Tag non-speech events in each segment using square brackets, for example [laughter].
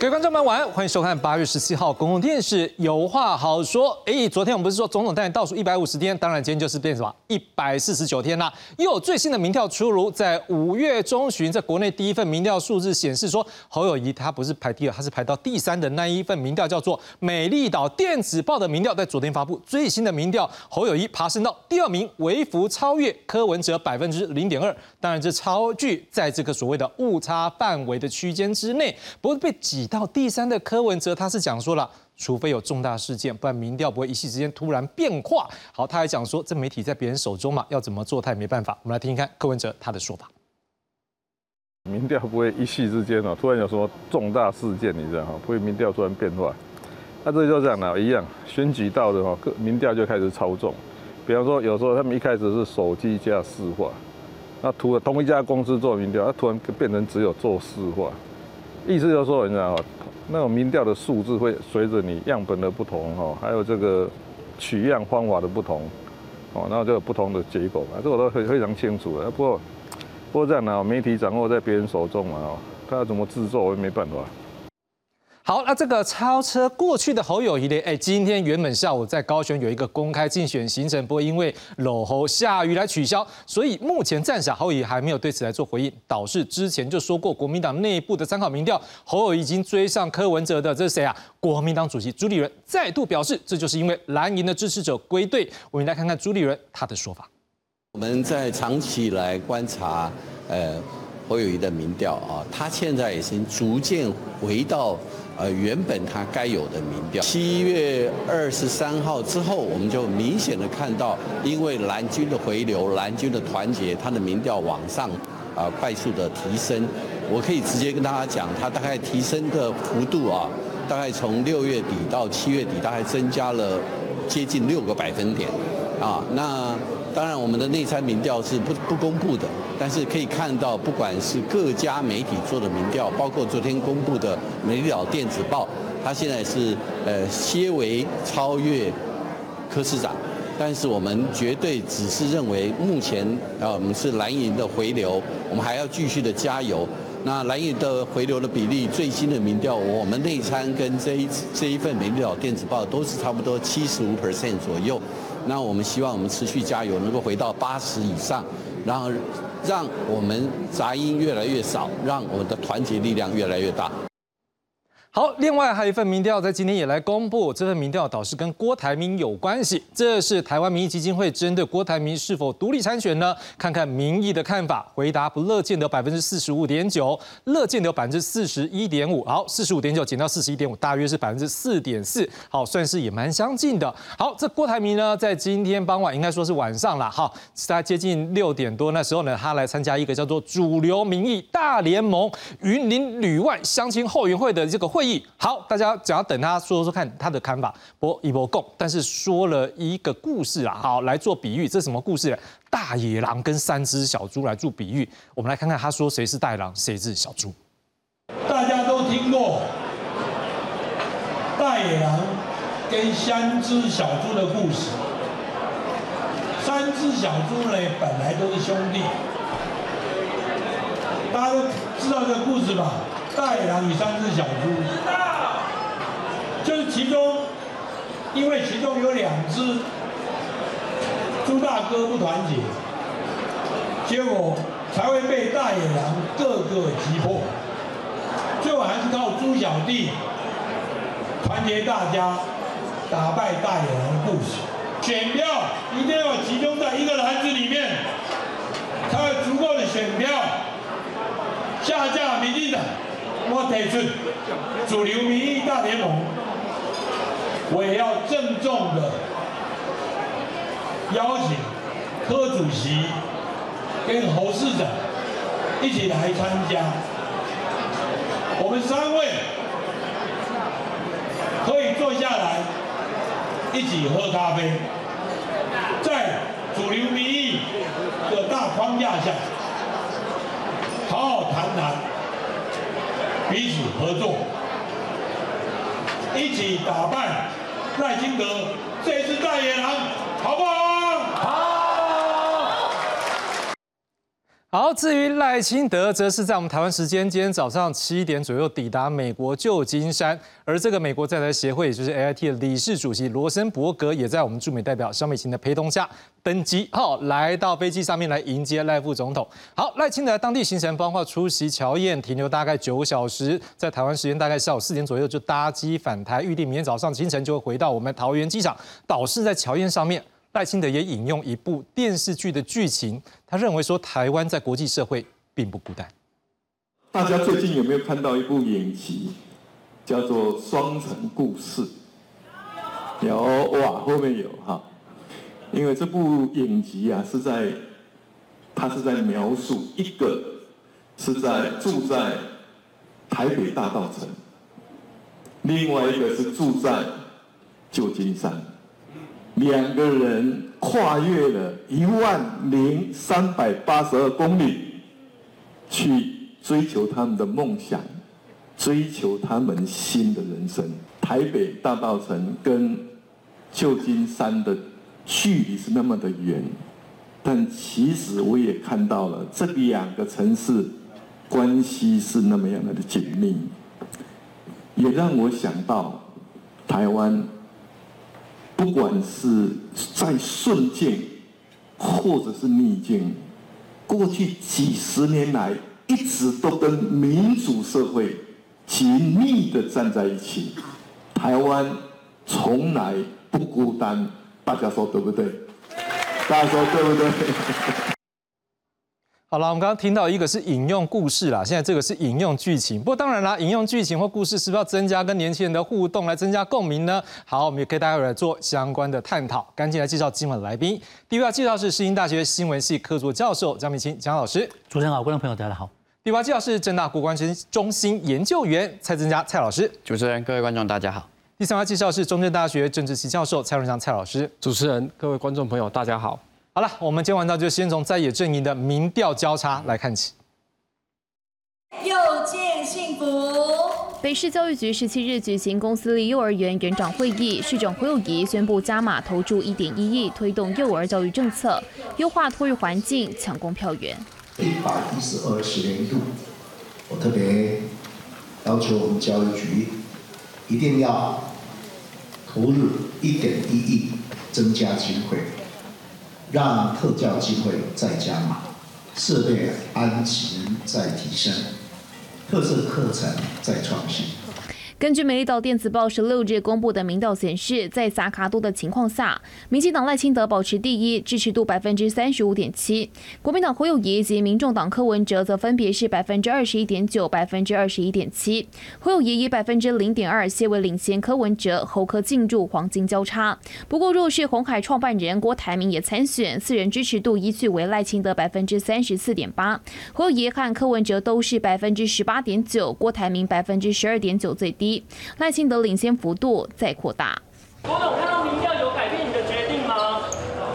各位观众们晚安，欢迎收看八月十七号公共电视有话好说。哎，昨天我们不是说总统大选倒数一百五十天，当然今天就是变什么一百四十九天啦。又有最新的民调出炉，在五月中旬，在国内第一份民调数字显示说，侯友谊他不是排第二，他是排到第三的那一份民调叫做美丽岛电子报的民调，在昨天发布最新的民调，侯友谊爬升到第二名，微幅超越柯文哲百分之零点二。当然这超距在这个所谓的误差范围的区间之内，不会被挤。到第三的柯文哲，他是讲说了，除非有重大事件，不然民调不会一夕之间突然变化。好，他还讲说，这媒体在别人手中嘛，要怎么做他也没办法。我们来听听看柯文哲他的说法。民调不会一夕之间哦，突然有什么重大事件，你知道哈，不会民调突然变化。那这就这样了，一样选举到的话，各民调就开始操纵。比方说，有时候他们一开始是手机加市话，那突然同一家公司做民调，他突然变成只有做市话。意思就是说，你知道那种民调的数字会随着你样本的不同哈，还有这个取样方法的不同，哦，然后就有不同的结果嘛，这我都非非常清楚的。不过，不过这样呢，媒体掌握在别人手中嘛，哦，他要怎么制作，我也没办法。好，那这个超车过去的侯友谊呢？哎，今天原本下午在高雄有一个公开竞选行程，不过因为搂侯下雨来取消，所以目前暂时侯友谊还没有对此来做回应。导致之前就说过，国民党内部的参考民调，侯友谊已经追上柯文哲的，这是谁啊？国民党主席朱立伦再度表示，这就是因为蓝营的支持者归队。我们来看看朱立伦他的说法。我们在长期来观察，呃，侯友谊的民调啊，他现在已经逐渐回到。呃，原本它该有的民调，七月二十三号之后，我们就明显的看到，因为蓝军的回流，蓝军的团结，它的民调往上啊快速的提升。我可以直接跟大家讲，它大概提升的幅度啊，大概从六月底到七月底，大概增加了接近六个百分点啊。那当然，我们的内参民调是不不公布的，但是可以看到，不管是各家媒体做的民调，包括昨天公布的《美丽岛电子报》，它现在是呃，些微超越柯市长，但是我们绝对只是认为，目前啊，我们是蓝营的回流，我们还要继续的加油。那蓝营的回流的比例，最新的民调，我们内参跟这一这一份《美丽岛电子报》都是差不多七十五 percent 左右。那我们希望我们持续加油，能够回到八十以上，然后让我们杂音越来越少，让我们的团结力量越来越大。好，另外还有一份民调在今天也来公布，这份民调倒是跟郭台铭有关系。这是台湾民意基金会针对郭台铭是否独立参选呢？看看民意的看法，回答不乐见的百分之四十五点九，乐见的有百分之四十一点五。好，四十五点九减到四十一点五，大约是百分之四点四。好，算是也蛮相近的。好，这郭台铭呢，在今天傍晚应该说是晚上了，哈，在接近六点多那时候呢，他来参加一个叫做主流民意大联盟云林旅外乡亲后援会的这个会。会议好，大家只要等他说说看他的看法，不一波共，但是说了一个故事啊，好来做比喻，这是什么故事？大野狼跟三只小猪来做比喻，我们来看看他说谁是大野狼，谁是小猪。大家都听过大野狼跟三只小猪的故事，三只小猪呢本来都是兄弟，大家都知道这个故事吧？大野狼与三只小猪，就是其中，因为其中有两只猪大哥不团结，结果才会被大野狼各个击破。最后还是靠猪小弟团结大家，打败大野狼的故事。选票一定要集中在一个篮子里面，才有足够的选票下架民进党。我提出主流民意大联盟，我也要郑重的邀请柯主席跟侯市长一起来参加。我们三位可以坐下来一起喝咖啡，在主流民意的大框架下，好好谈谈。彼此合作，一起打败赖清德这只大野狼，好不好？好。至于赖清德，则是在我们台湾时间今天早上七点左右抵达美国旧金山，而这个美国在台协会，也就是 AIT 的理事主席罗森伯格，也在我们驻美代表肖美琴的陪同下登机，好，来到飞机上面来迎接赖副总统。好，赖清德当地行程包括出席乔宴，停留大概九小时，在台湾时间大概下午四点左右就搭机返台，预定明天早上清晨就会回到我们桃园机场，导致在乔宴上面。赖清德也引用一部电视剧的剧情，他认为说台湾在国际社会并不孤单。大家最近有没有看到一部影集，叫做《双城故事》？有哇，后面有哈。因为这部影集啊，是在他是在描述一个是在住在台北大道城，另外一个是住在旧金山。两个人跨越了一万零三百八十二公里，去追求他们的梦想，追求他们新的人生。台北大道城跟旧金山的距离是那么的远，但其实我也看到了这两个城市关系是那么样的紧密，也让我想到台湾。不管是在顺境，或者是逆境，过去几十年来一直都跟民主社会紧密的站在一起。台湾从来不孤单，大家说对不对？大家说对不对？好了，我们刚刚听到一个是引用故事啦，现在这个是引用剧情。不过当然啦，引用剧情或故事是不是要增加跟年轻人的互动，来增加共鸣呢？好，我们也可以待会来做相关的探讨。赶紧来介绍今晚的来宾。第一位介绍是世新大学新闻系客座教授张明清江老师。主持人好，观众朋友大家好。第二介绍是正大国关中心研究员蔡增加蔡老师。主持人各位观众大家好。第三位介绍是中正大学政治系教授蔡荣祥蔡老师。主持人各位观众朋友大家好。好了，我们今天晚上就先从在野阵营的民调交叉来看起。又见幸福。北市教育局十七日举行公司立幼儿园园长会议，市长胡友谊宣布加码投注一点一亿，推动幼儿教育政策，优化托育环境，抢攻票源。一百一十二学年度，我特别要求我们教育局一定要投入一点一亿，增加机会。让特教机会再加码，设备安全再提升，特色课程再创新。根据《美丽岛电子报》十六日公布的民调显示，在萨卡多的情况下，民进党赖清德保持第一，支持度百分之三十五点七；国民党侯友谊及民众党柯文哲则分别是百分之二十一点九、百分之二十一点七。侯友谊以百分之零点二些微领先柯文哲，侯科进入黄金交叉。不过，若是红海创办人郭台铭也参选，四人支持度依据为赖清德百分之三十四点八，侯友谊和柯文哲都是百分之十八点九，郭台铭百分之十二点九最低。赖清德领先幅度再扩大。我有看到民调有改变你的决定吗？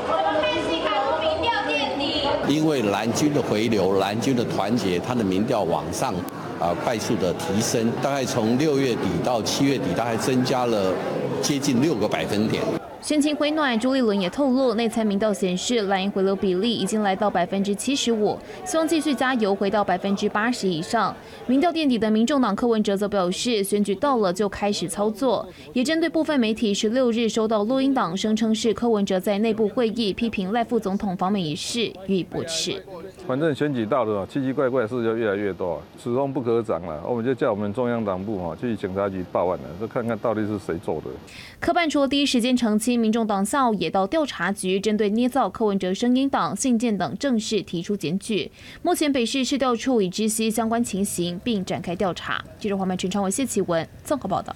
我开始看民调垫底。因为蓝军的回流，蓝军的团结，他的民调往上啊快速的提升，大概从六月底到七月底，大概增加了接近六个百分点。选情回暖，朱立伦也透露，内参民调显示蓝营回流比例已经来到百分之七十五，希望继续加油，回到百分之八十以上。民调垫底的民众党柯文哲则表示，选举到了就开始操作，也针对部分媒体十六日收到录音档，声称是柯文哲在内部会议批评赖副总统访美一事，予以驳斥。反正选举到了，奇奇怪怪的事就越来越多，始终不可长了。我们就叫我们中央党部哈去警察局报案了，就看看到底是谁做的。科办除了第一时间澄清。民众党校也到调查局，针对捏造柯文哲声音档、信件等正式提出检举。目前北市市调处已知悉相关情形，并展开调查。记者黄曼陈昌文、谢启文综合报道。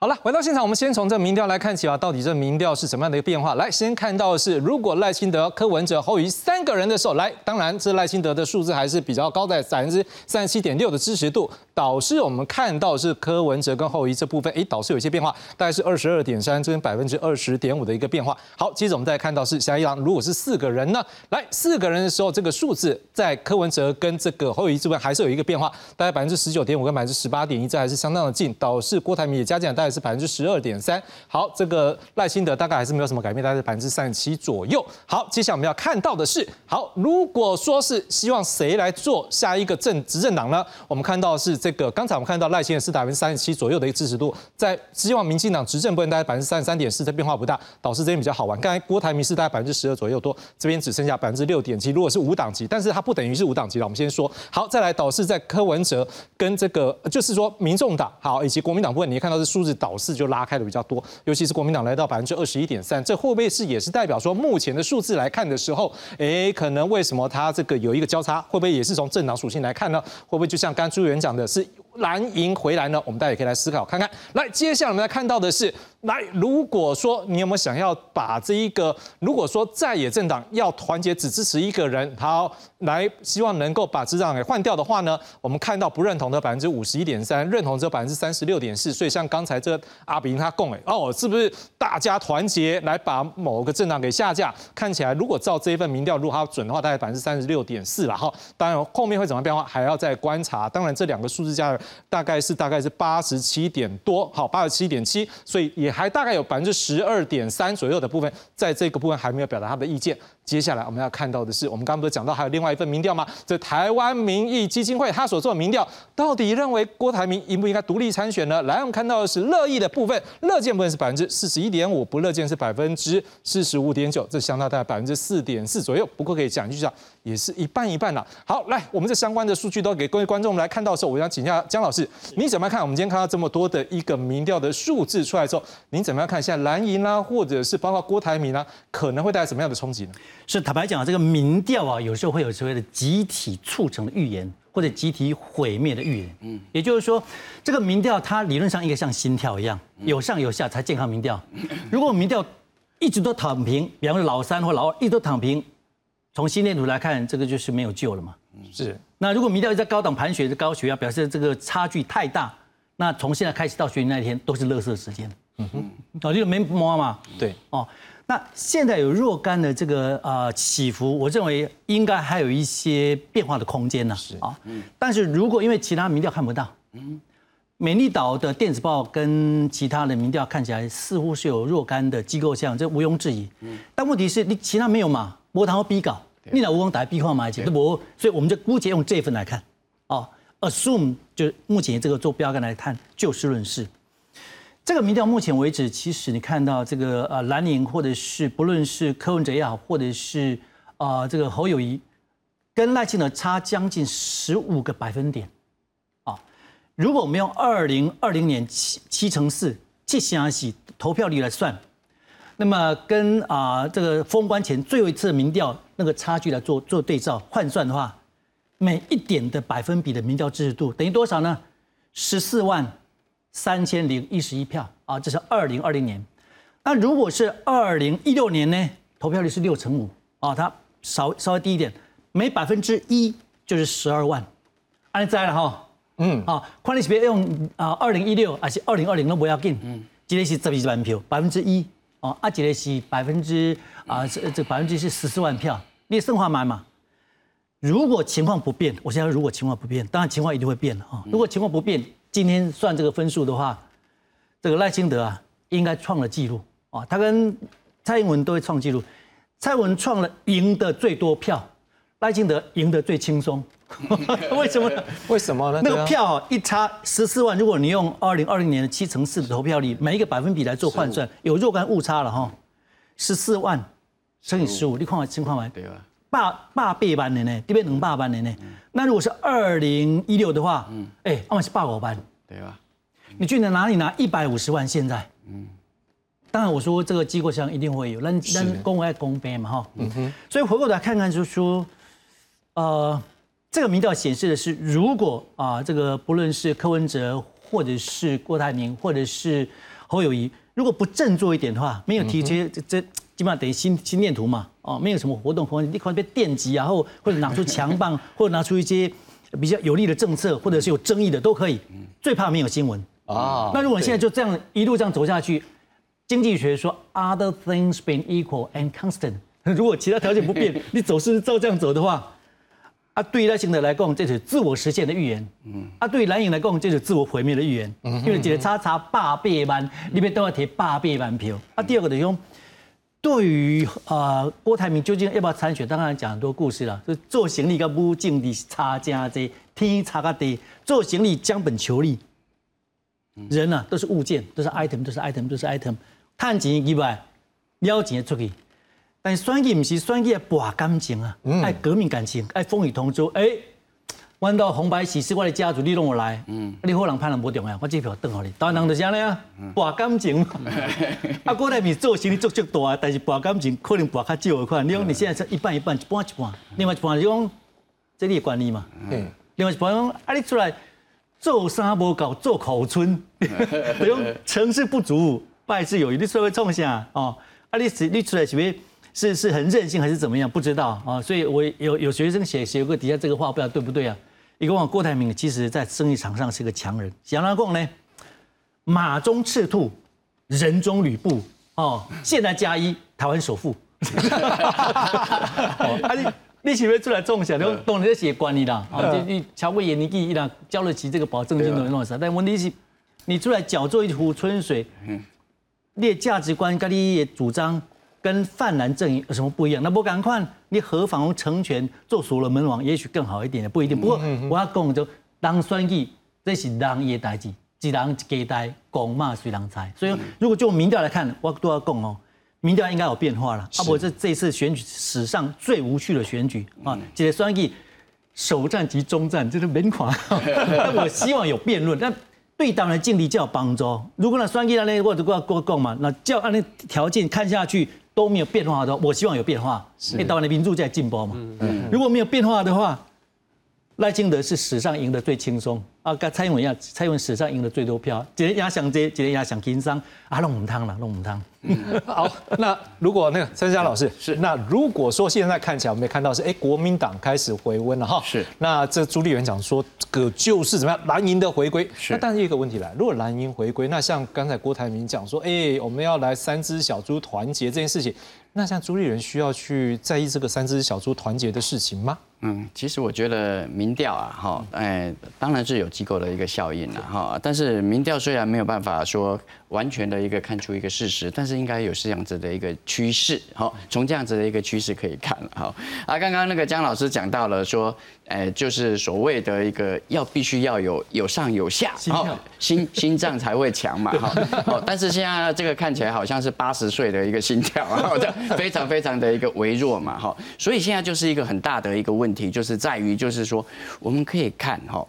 好了，回到现场，我们先从这民调来看起啊，到底这民调是什么样的一个变化？来，先看到的是，如果赖清德、柯文哲、侯友三个人的时候，来，当然这赖清德的数字还是比较高，在百分之三十七点六的支持度。导师我们看到是柯文哲跟后裔这部分，哎，导师有一些变化，大概是二十二点三，这边百分之二十点五的一个变化。好，接着我们再看到是下一张，如果是四个人呢，来四个人的时候，这个数字在柯文哲跟这个后裔这边还是有一个变化，大概百分之十九点五跟百分之十八点一，这还是相当的近。导师郭台铭也加进来，大概。是百分之十二点三。好，这个赖清德大概还是没有什么改变，大概是百分之三十七左右。好，接下来我们要看到的是，好，如果说是希望谁来做下一个政执政党呢？我们看到是这个，刚才我们看到赖清德是百分之三十七左右的一个支持度，在希望民进党执政部分大概百分之三十三点四，这变化不大，导师这边比较好玩。刚才郭台铭是大概百分之十二左右多，这边只剩下百分之六点七。如果是五党籍，但是它不等于是五党籍了。我们先说好，再来导师在柯文哲跟这个，就是说民众党好以及国民党部分，你看到是数字导势就拉开的比较多，尤其是国民党来到百分之二十一点三，这会不会是也是代表说目前的数字来看的时候，哎，可能为什么它这个有一个交叉，会不会也是从政党属性来看呢？会不会就像刚朱元讲的是蓝营回来呢？我们大家也可以来思考看看。来，接下来我们来看到的是，来，如果说你有没有想要把这一个，如果说在野政党要团结只支持一个人，好，来希望能够把执政给换掉的话呢？我们看到不认同的百分之五十一点三，认同只有百分之三十六点四。所以像刚才这阿炳他供哎，哦，是不是大家团结来把某个政党给下架？看起来如果照这一份民调，如果它准的话，大概百分之三十六点四了哈。当然后面会怎么变化，还要再观察。当然这两个数字加大概是大概是八十七点多，好，八十七点七，所以也还大概有百分之十二点三左右的部分，在这个部分还没有表达他的意见。接下来我们要看到的是，我们刚刚不是讲到还有另外一份民调吗？这台湾民意基金会他所做的民调，到底认为郭台铭应不应该独立参选呢？来，我们看到的是乐意的部分，乐见部分是百分之四十一点五，不乐见是百分之四十五点九，这相当大概百分之四点四左右。不过可以讲一句讲，也是一半一半了。好，来，我们这相关的数据都给各位观众们来看到的时候，我想请教姜老师，你怎么样看？我们今天看到这么多的一个民调的数字出来之后，您怎么样看？现在蓝营啦，或者是包括郭台铭啦，可能会带来什么样的冲击呢？是坦白讲，这个民调啊，有时候会有所谓的集体促成的预言，或者集体毁灭的预言。嗯，也就是说，这个民调它理论上应该像心跳一样，有上有下才健康民调。如果民调一直都躺平，比方说老三或老二一直都躺平，从心电图来看，这个就是没有救了嘛。是。那如果民调在高档盘血的高血压，表示这个差距太大，那从现在开始到选举那一天都是乐色时间。嗯哼，哦，就没摸嘛。对。哦。那现在有若干的这个呃起伏，我认为应该还有一些变化的空间呢。是啊，但是如果因为其他民调看不到，嗯，美丽岛的电子报跟其他的民调看起来似乎是有若干的机构像，这毋庸置疑。嗯，但问题是你其他没有嘛？波涛逼稿，你哪无光打逼话嘛？都不，所以我们就姑且用这份来看。哦，assume 就目前这个做标杆来看，就事论事。这个民调目前为止，其实你看到这个呃蓝营或者是不论是柯文哲也好，或者是啊这个侯友谊，跟赖清德差将近十五个百分点，啊，如果我们用二零二零年七七乘四七相喜投票率来算，那么跟啊这个封关前最后一次民调那个差距来做做对照换算的话，每一点的百分比的民调支持度等于多少呢？十四万。三千零一十一票啊，这是二零二零年。那如果是二零一六年呢？投票率是六成五啊，它稍稍微低一点，每百分之一就是十二万。安在了哈，嗯，好，看你是别用啊，二零一六还是二零二零都不要紧，嗯，这个是十二万票，百分之一哦，啊，这个是百分之啊，这这百分之是十四万票，你生化买嘛？如果情况不变，我现在如果情况不变，当然情况一定会变的啊。如果情况不变，今天算这个分数的话，这个赖清德啊，应该创了纪录啊！他跟蔡英文都会创纪录。蔡英文创了赢的最多票，赖清德赢得最轻松。[laughs] 为什么？为什么呢？那个票一差十四万，如果你用二零二零年的七乘四的投票率，每一个百分比来做换算，有若干误差了哈。十四万乘以十五，你看情况没？对啊。八八倍班的呢，这边能八班的呢。那如果是二零一六的话，嗯，哎，我们是八五班，对吧？你去哪里拿一百五十万？现在，嗯，当然我说这个机构上一定会有，那那公爱公杯嘛，哈，嗯哼。所以回过头来看看，就是说，呃，这个民调显示的是，如果啊，这个不论是柯文哲，或者是郭台铭，或者是侯友谊，如果不振作一点的话，没有提这这这。基本上等于心心电图嘛，哦，没有什么活动空间，你可能被电击，然后或者拿出强棒，[laughs] 或者拿出一些比较有利的政策，或者是有争议的都可以。最怕没有新闻啊。那如果现在就这样一路这样走下去，经济学说 other things being equal and constant，[laughs] 如果其他条件不变，[laughs] 你走势照这样走的话，啊，对于赖清德来讲，这是自我实现的预言。嗯，啊，对于蓝营来讲，这是自我毁灭的预言。嗯，因为这个差差八百万，里面都要贴八百万票。啊，第二个就是说，对于呃郭台铭究竟要不要参选，当然讲很多故事了。就做行李跟不敬的差价这天差个低，做行李将本求利。人呢、都是物件，都是 item，都是 item，都是 item。赚钱以外，了钱出去。但是选举不是选举要博感情啊，爱革命感情，爱风雨同舟。哎、阮到红白喜事，我的家族你拢有来，嗯，你好人歹人无重要，我这票转互你。当然人就是安尼啊，博感情嘛。[laughs] 啊，郭台铭做生意做足大，但是博感情可能博较少的款。你讲你现在是一半一半，一半一半，另外一半就讲这你的管理嘛。嗯，另外一半讲啊，你出来做啥无够，做口村，[laughs] 就讲成事不足，败事有余，你社会创啥哦？啊，你是你出来是不是是很任性还是怎么样？不知道啊，所以我有有学生写写过底下这个话，不知道对不对啊？一个话，郭台铭其实在生意场上是个强人，想他讲呢，马中赤兔，人中吕布哦，现在加一，台湾首富。[laughs] 哦啊，你你是不是出来种下？你懂得写管理啦，啊，你你乔贵年纪一啦，交得起这个保证金的那种啥？但问题是，你出来搅作一壶春水，你的价值观跟你的主张跟泛蓝阵营有什么不一样？那不赶快，你何妨成全做所罗门王，也许更好一点，也不一定。不过我要讲就当选举，这是人伊的代志，一人一家代，公嘛随人猜。所以如果就民调来看，我都要讲哦。民调应该有变化了，啊不，这这一次选举史上最无趣的选举啊！这个选举首战及中战，这是免款。但 [laughs] 我希望有辩论，但对党的竞力较有帮助。如果那选举那里或者我我讲嘛，那叫按那条件看下去都没有变化的话，我希望有变化，因为台湾的民主在进步嘛。如果没有变化的话，赖清德是史上赢得最轻松啊，跟蔡英文一样，蔡英文史上赢得最多票，今天压想这，今天压想轻松啊，弄唔汤了，弄唔汤。好，那如果那个陈佳老师是，那如果说现在看起来我们也看到是，哎，国民党开始回温了哈，是。那这朱立伦讲说，这个就是怎么样蓝营的回归，是。那但是一个问题来，如果蓝营回归，那像刚才郭台铭讲说，哎，我们要来三只小猪团结这件事情，那像朱立伦需要去在意这个三只小猪团结的事情吗？嗯，其实我觉得民调啊，哈，哎，当然是有机构的一个效应了，哈。但是民调虽然没有办法说完全的一个看出一个事实，但是应该有这样子的一个趋势，好，从这样子的一个趋势可以看了，好。啊，刚刚那个江老师讲到了说，哎，就是所谓的一个要必须要有有上有下，哦，心心脏才会强嘛，哈。哦，但是现在这个看起来好像是八十岁的一个心跳，啊，非常非常的一个微弱嘛，哈。所以现在就是一个很大的一个问题，就是在于就是说，我们可以看哈，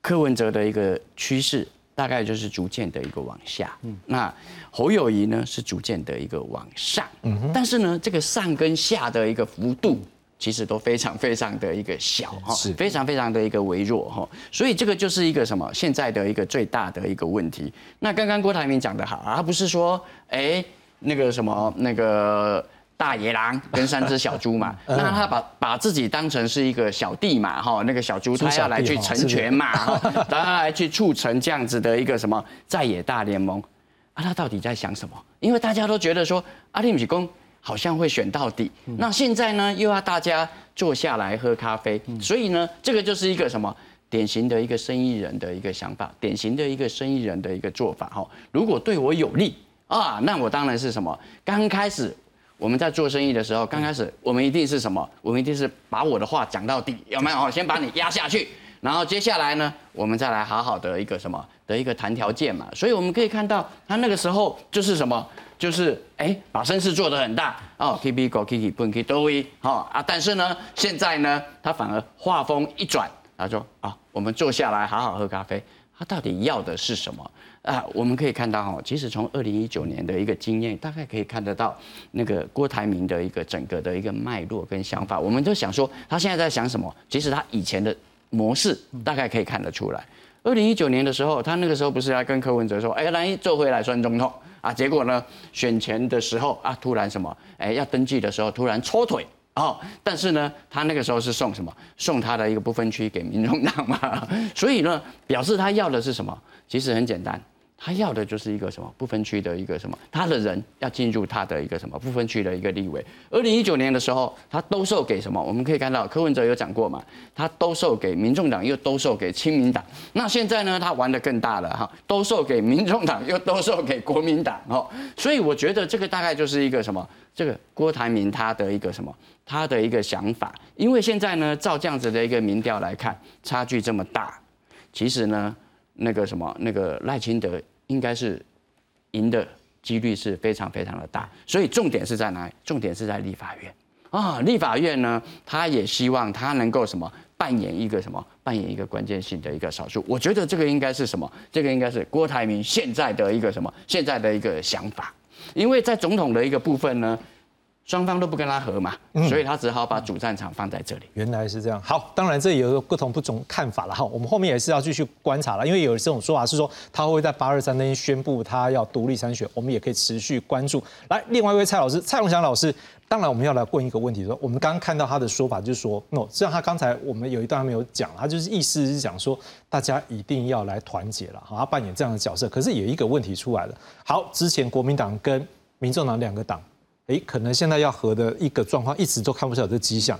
柯文哲的一个趋势。大概就是逐渐的一个往下，嗯那侯友谊呢是逐渐的一个往上，嗯但是呢，这个上跟下的一个幅度其实都非常非常的一个小哈，是非常非常的一个微弱哈，所以这个就是一个什么现在的一个最大的一个问题。那刚刚郭台铭讲的好，他不是说哎那个什么那个。大野狼跟三只小猪嘛，[laughs] 那他把把自己当成是一个小弟嘛，哈，那个小猪他要来去成全嘛，哈，他来去促成这样子的一个什么在野大联盟，啊，他到底在想什么？因为大家都觉得说阿里米公好像会选到底，那现在呢又要大家坐下来喝咖啡，所以呢这个就是一个什么？典型的一个生意人的一个想法，典型的一个生意人的一个做法，哈，如果对我有利啊，那我当然是什么？刚开始。我们在做生意的时候，刚开始我们一定是什么？我们一定是把我的话讲到底，有没有？先把你压下去，然后接下来呢，我们再来好好的一个什么的一个谈条件嘛。所以我们可以看到，他那个时候就是什么，就是哎，把声势做得很大哦，K B Go K K 不 K 都 V 哈啊。但是呢，现在呢，他反而话锋一转，他说啊，我们坐下来好好喝咖啡。他到底要的是什么啊？我们可以看到哈，其实从二零一九年的一个经验，大概可以看得到那个郭台铭的一个整个的一个脉络跟想法。我们就想说，他现在在想什么？其实他以前的模式大概可以看得出来。二零一九年的时候，他那个时候不是要跟柯文哲说，哎，来做回来算总统啊？结果呢，选前的时候啊，突然什么？哎，要登记的时候突然抽腿。哦，但是呢，他那个时候是送什么？送他的一个不分区给民众党嘛，所以呢，表示他要的是什么？其实很简单，他要的就是一个什么不分区的一个什么，他的人要进入他的一个什么不分区的一个立委。二零一九年的时候，他兜售给什么？我们可以看到柯文哲有讲过嘛，他兜售给民众党，又兜售给亲民党。那现在呢，他玩的更大了哈，兜售给民众党，又兜售给国民党哦。所以我觉得这个大概就是一个什么？这个郭台铭他的一个什么？他的一个想法。因为现在呢，照这样子的一个民调来看，差距这么大，其实呢。那个什么，那个赖清德应该是赢的几率是非常非常的大，所以重点是在哪里？重点是在立法院啊！立法院呢，他也希望他能够什么扮演一个什么扮演一个关键性的一个少数。我觉得这个应该是什么？这个应该是郭台铭现在的一个什么现在的一个想法，因为在总统的一个部分呢。双方都不跟他和嘛，所以他只好把主战场放在这里。原来是这样。好，当然这也有不同不同看法了哈。我们后面也是要继续观察了，因为有这种说法是说他会在八二三那天宣布他要独立参选，我们也可以持续关注。来，另外一位蔡老师，蔡龙祥老师，当然我们要来问一个问题，说我们刚刚看到他的说法就是说，no，实际上他刚才我们有一段没有讲，他就是意思是讲说大家一定要来团结了，好，他扮演这样的角色。可是有一个问题出来了，好，之前国民党跟民众党两个党。哎，可能现在要和的一个状况，一直都看不到这迹象。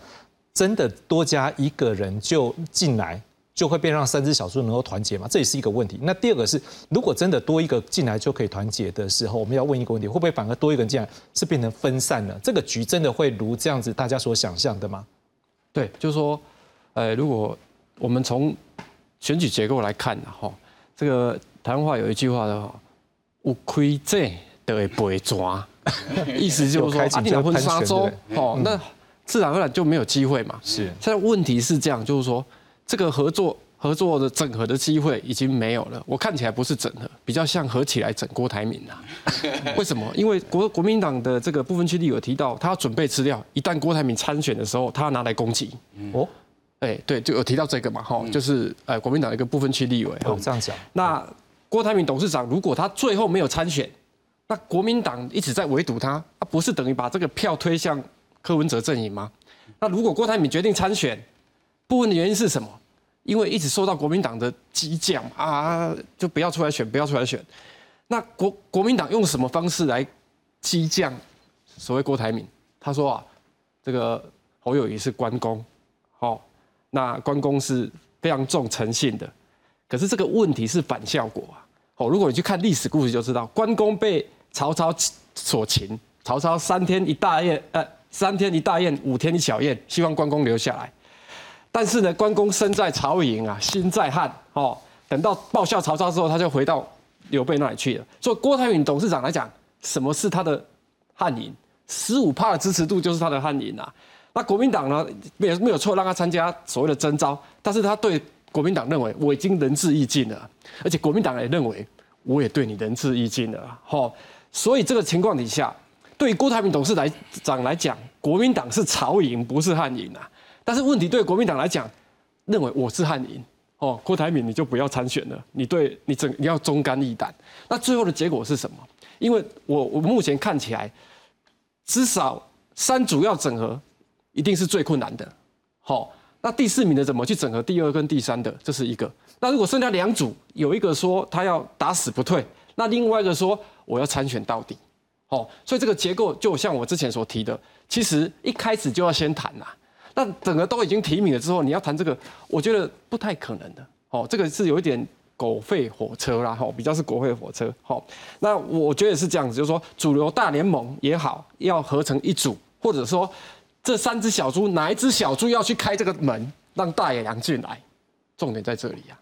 真的多加一个人就进来，就会变让三只小猪能够团结吗？这也是一个问题。那第二个是，如果真的多一个进来就可以团结的时候，我们要问一个问题：会不会反而多一个人进来是变成分散了？这个局真的会如这样子大家所想象的吗？对，就是说，呃，如果我们从选举结构来看哈，这个台湾话有一句话的话，有亏这都会被抓。[laughs] 意思就是说，阿弟两分沙洲，哦，那自然而然就没有机会嘛。是，现在问题是这样，就是说，这个合作合作的整合的机会已经没有了。我看起来不是整合，比较像合起来整郭台铭啊。[laughs] 为什么？因为国国民党的这个部分区立有提到，他要准备资料，一旦郭台铭参选的时候，他要拿来攻击。哦，哎，对，就有提到这个嘛，哈，就是呃，国民党一个部分区立委。哦，这样讲。那郭台铭董事长如果他最后没有参选，那国民党一直在围堵他，他，不是等于把这个票推向柯文哲阵营吗？那如果郭台铭决定参选，部分的原因是什么？因为一直受到国民党的激将啊，就不要出来选，不要出来选。那国国民党用什么方式来激将？所谓郭台铭，他说啊，这个侯友谊是关公，好，那关公是非常重诚信的，可是这个问题是反效果啊。哦，如果你去看历史故事就知道，关公被曹操所擒，曹操三天一大宴，呃，三天一大宴，五天一小宴，希望关公留下来。但是呢，关公身在曹营啊，心在汉。哦，等到报效曹操之后，他就回到刘备那里去了。所以郭台铭董事长来讲，什么是他的汉营？十五趴的支持度就是他的汉营啊。那国民党呢，没有没有错，让他参加所谓的征召，但是他对国民党认为我已经仁至义尽了，而且国民党也认为我也对你仁至义尽了。好。所以这个情况底下，对郭台铭董事长来讲，国民党是曹营，不是汉营啊。但是问题对国民党来讲，认为我是汉营，哦，郭台铭你就不要参选了，你对你整你要忠肝义胆。那最后的结果是什么？因为我我目前看起来，至少三组要整合，一定是最困难的。好，那第四名的怎么去整合第二跟第三的？这是一个。那如果剩下两组，有一个说他要打死不退。那另外一个说我要参选到底，哦，所以这个结构就像我之前所提的，其实一开始就要先谈呐。那整个都已经提名了之后，你要谈这个，我觉得不太可能的。哦，这个是有一点狗吠火车啦，哈，比较是狗吠火车。好，那我觉得是这样子，就是说主流大联盟也好，要合成一组，或者说这三只小猪哪一只小猪要去开这个门，让大野狼进来，重点在这里呀，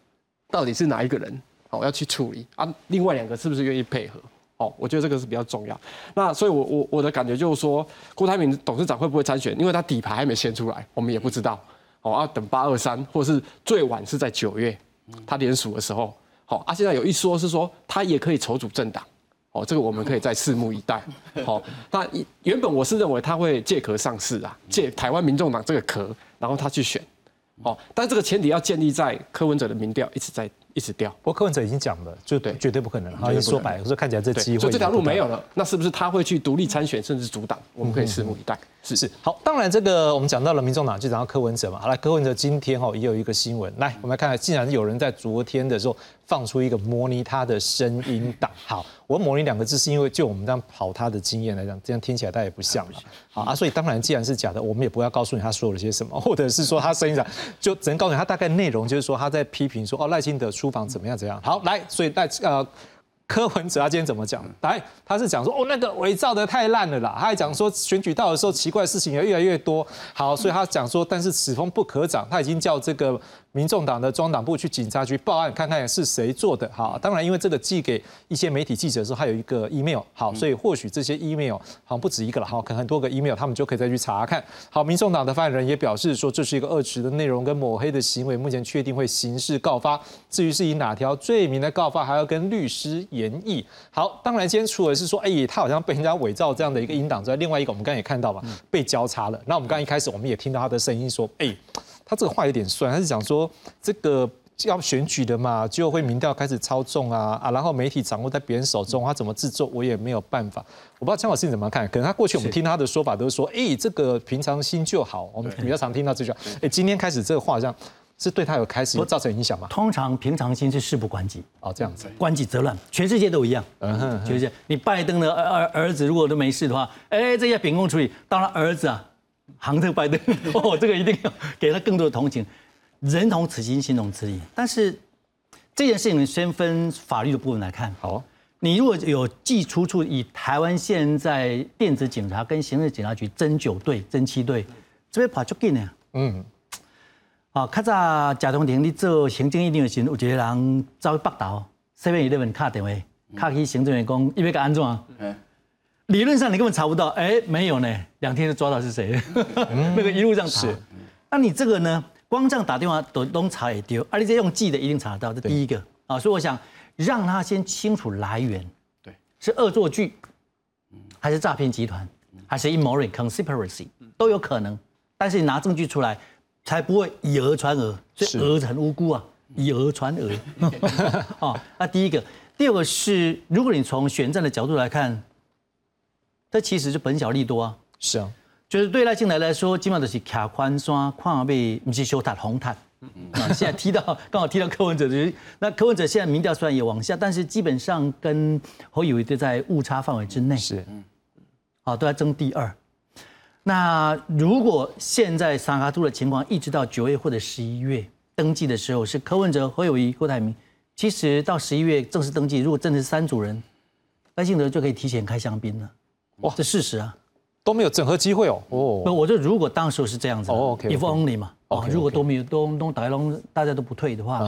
到底是哪一个人？哦，要去处理啊！另外两个是不是愿意配合？哦，我觉得这个是比较重要。那所以，我我我的感觉就是说，郭台铭董事长会不会参选？因为他底牌还没掀出来，我们也不知道。哦，要等八二三，或是最晚是在九月，他联署的时候。好啊，现在有一说是说他也可以筹组政党。哦，这个我们可以再拭目以待。好，那原本我是认为他会借壳上市啊，借台湾民众党这个壳，然后他去选。哦，但这个前提要建立在柯文哲的民调一直在一直掉。不过柯文哲已经讲了，就对，绝对不可能。他已经说白了，说看起来这机会，就这条路没有了。那是不是他会去独立参选，甚至阻挡？我们可以拭目以待。是是好，当然这个我们讲到了民众党，就讲到柯文哲嘛。好来，柯文哲今天哈也有一个新闻，来我们来看看，竟然有人在昨天的时候放出一个模拟他的声音档。[laughs] 好，我模拟两个字是因为就我们这样跑他的经验来讲，这样听起来大家也不像嘛。[laughs] 好啊，所以当然既然是假的，我们也不要告诉你他说了些什么，或者是说他声音上就只能告诉你他大概内容，就是说他在批评说哦赖清德出访怎么样怎样。好，来，所以赖呃。柯文哲他今天怎么讲？来，他是讲说哦，那个伪造的太烂了啦。他还讲说选举到的时候，奇怪的事情也越来越多。好，所以他讲说，但是此风不可长，他已经叫这个。民众党的中党部去警察局报案，看看是谁做的。好，当然因为这个寄给一些媒体记者的时候，还有一个 email。好，所以或许这些 email 好像不止一个了。好，可能很多个 email，他们就可以再去查看。好，民众党的发言人也表示说，这是一个恶质的内容跟抹黑的行为，目前确定会刑事告发。至于是以哪条罪名的告发，还要跟律师研议。好，当然今天除了是说，哎，他好像被人家伪造这样的一个音档之外，另外一个我们刚才也看到嘛，被交叉了。那我们刚刚一开始我们也听到他的声音说，哎。他这个话有点酸，他是讲说这个要选举的嘛，就会民调开始操纵啊啊，然后媒体掌握在别人手中，他怎么制作我也没有办法。我不知道江老师你怎么看？可能他过去我们听他的说法都是说，哎，这个平常心就好。我们比较常听到这句话，哎，今天开始这个话好像是对他有开始造成影响吗？通常平常心是事不关己哦，这样子，关己则乱，全世界都一样。嗯哼，就是你拜登的儿儿子如果都没事的话，哎，这些秉公处理，当然儿子啊。杭特拜登，[laughs] 哦，这个一定要给他更多的同情，人同此心，心同此理。但是这件事情先分法律的部分来看。好，你如果有寄出处，以台湾现在电子警察跟刑事警察局侦九队、侦七队这边跑出紧呢。嗯。好，较早贾同庭你做行政一定的时候，有一个人走去北岛，seven eleven 卡电话，卡去行政员讲，伊要甲安怎？嗯。理论上你根本查不到，哎，没有呢，两天就抓到是谁，[laughs] 那个一路上查。那你这个呢？光这样打电话都都查也丢，而且用记的一定查得到，这第一个啊。所以我想让他先清楚来源，对，是恶作剧，还是诈骗集团，还是阴谋论 （conspiracy） 都有可能。但是你拿证据出来，才不会以讹传讹，所以讹很无辜啊，以讹传讹。啊，[laughs] 那第一个，第二个是，如果你从选战的角度来看。这其实是本小利多啊，是啊，就是对赖清德来说，基本上都是卡宽刷，矿被不是修塔红塔。啊，现在提到刚好提到柯文哲，那柯文哲现在民调虽然也往下，但是基本上跟侯友谊都在误差范围之内，是，嗯好都在争第二。那如果现在三卡度的情况，一直到九月或者十一月登记的时候，是柯文哲、侯友谊、郭台铭，其实到十一月正式登记，如果真的是三组人，赖幸德就可以提前开香槟了。哇，这事实啊，都没有整合机会哦。哦，那我就如果当时是这样子，if only 嘛，哦，如果都没有都都打龙，大家都不退的话，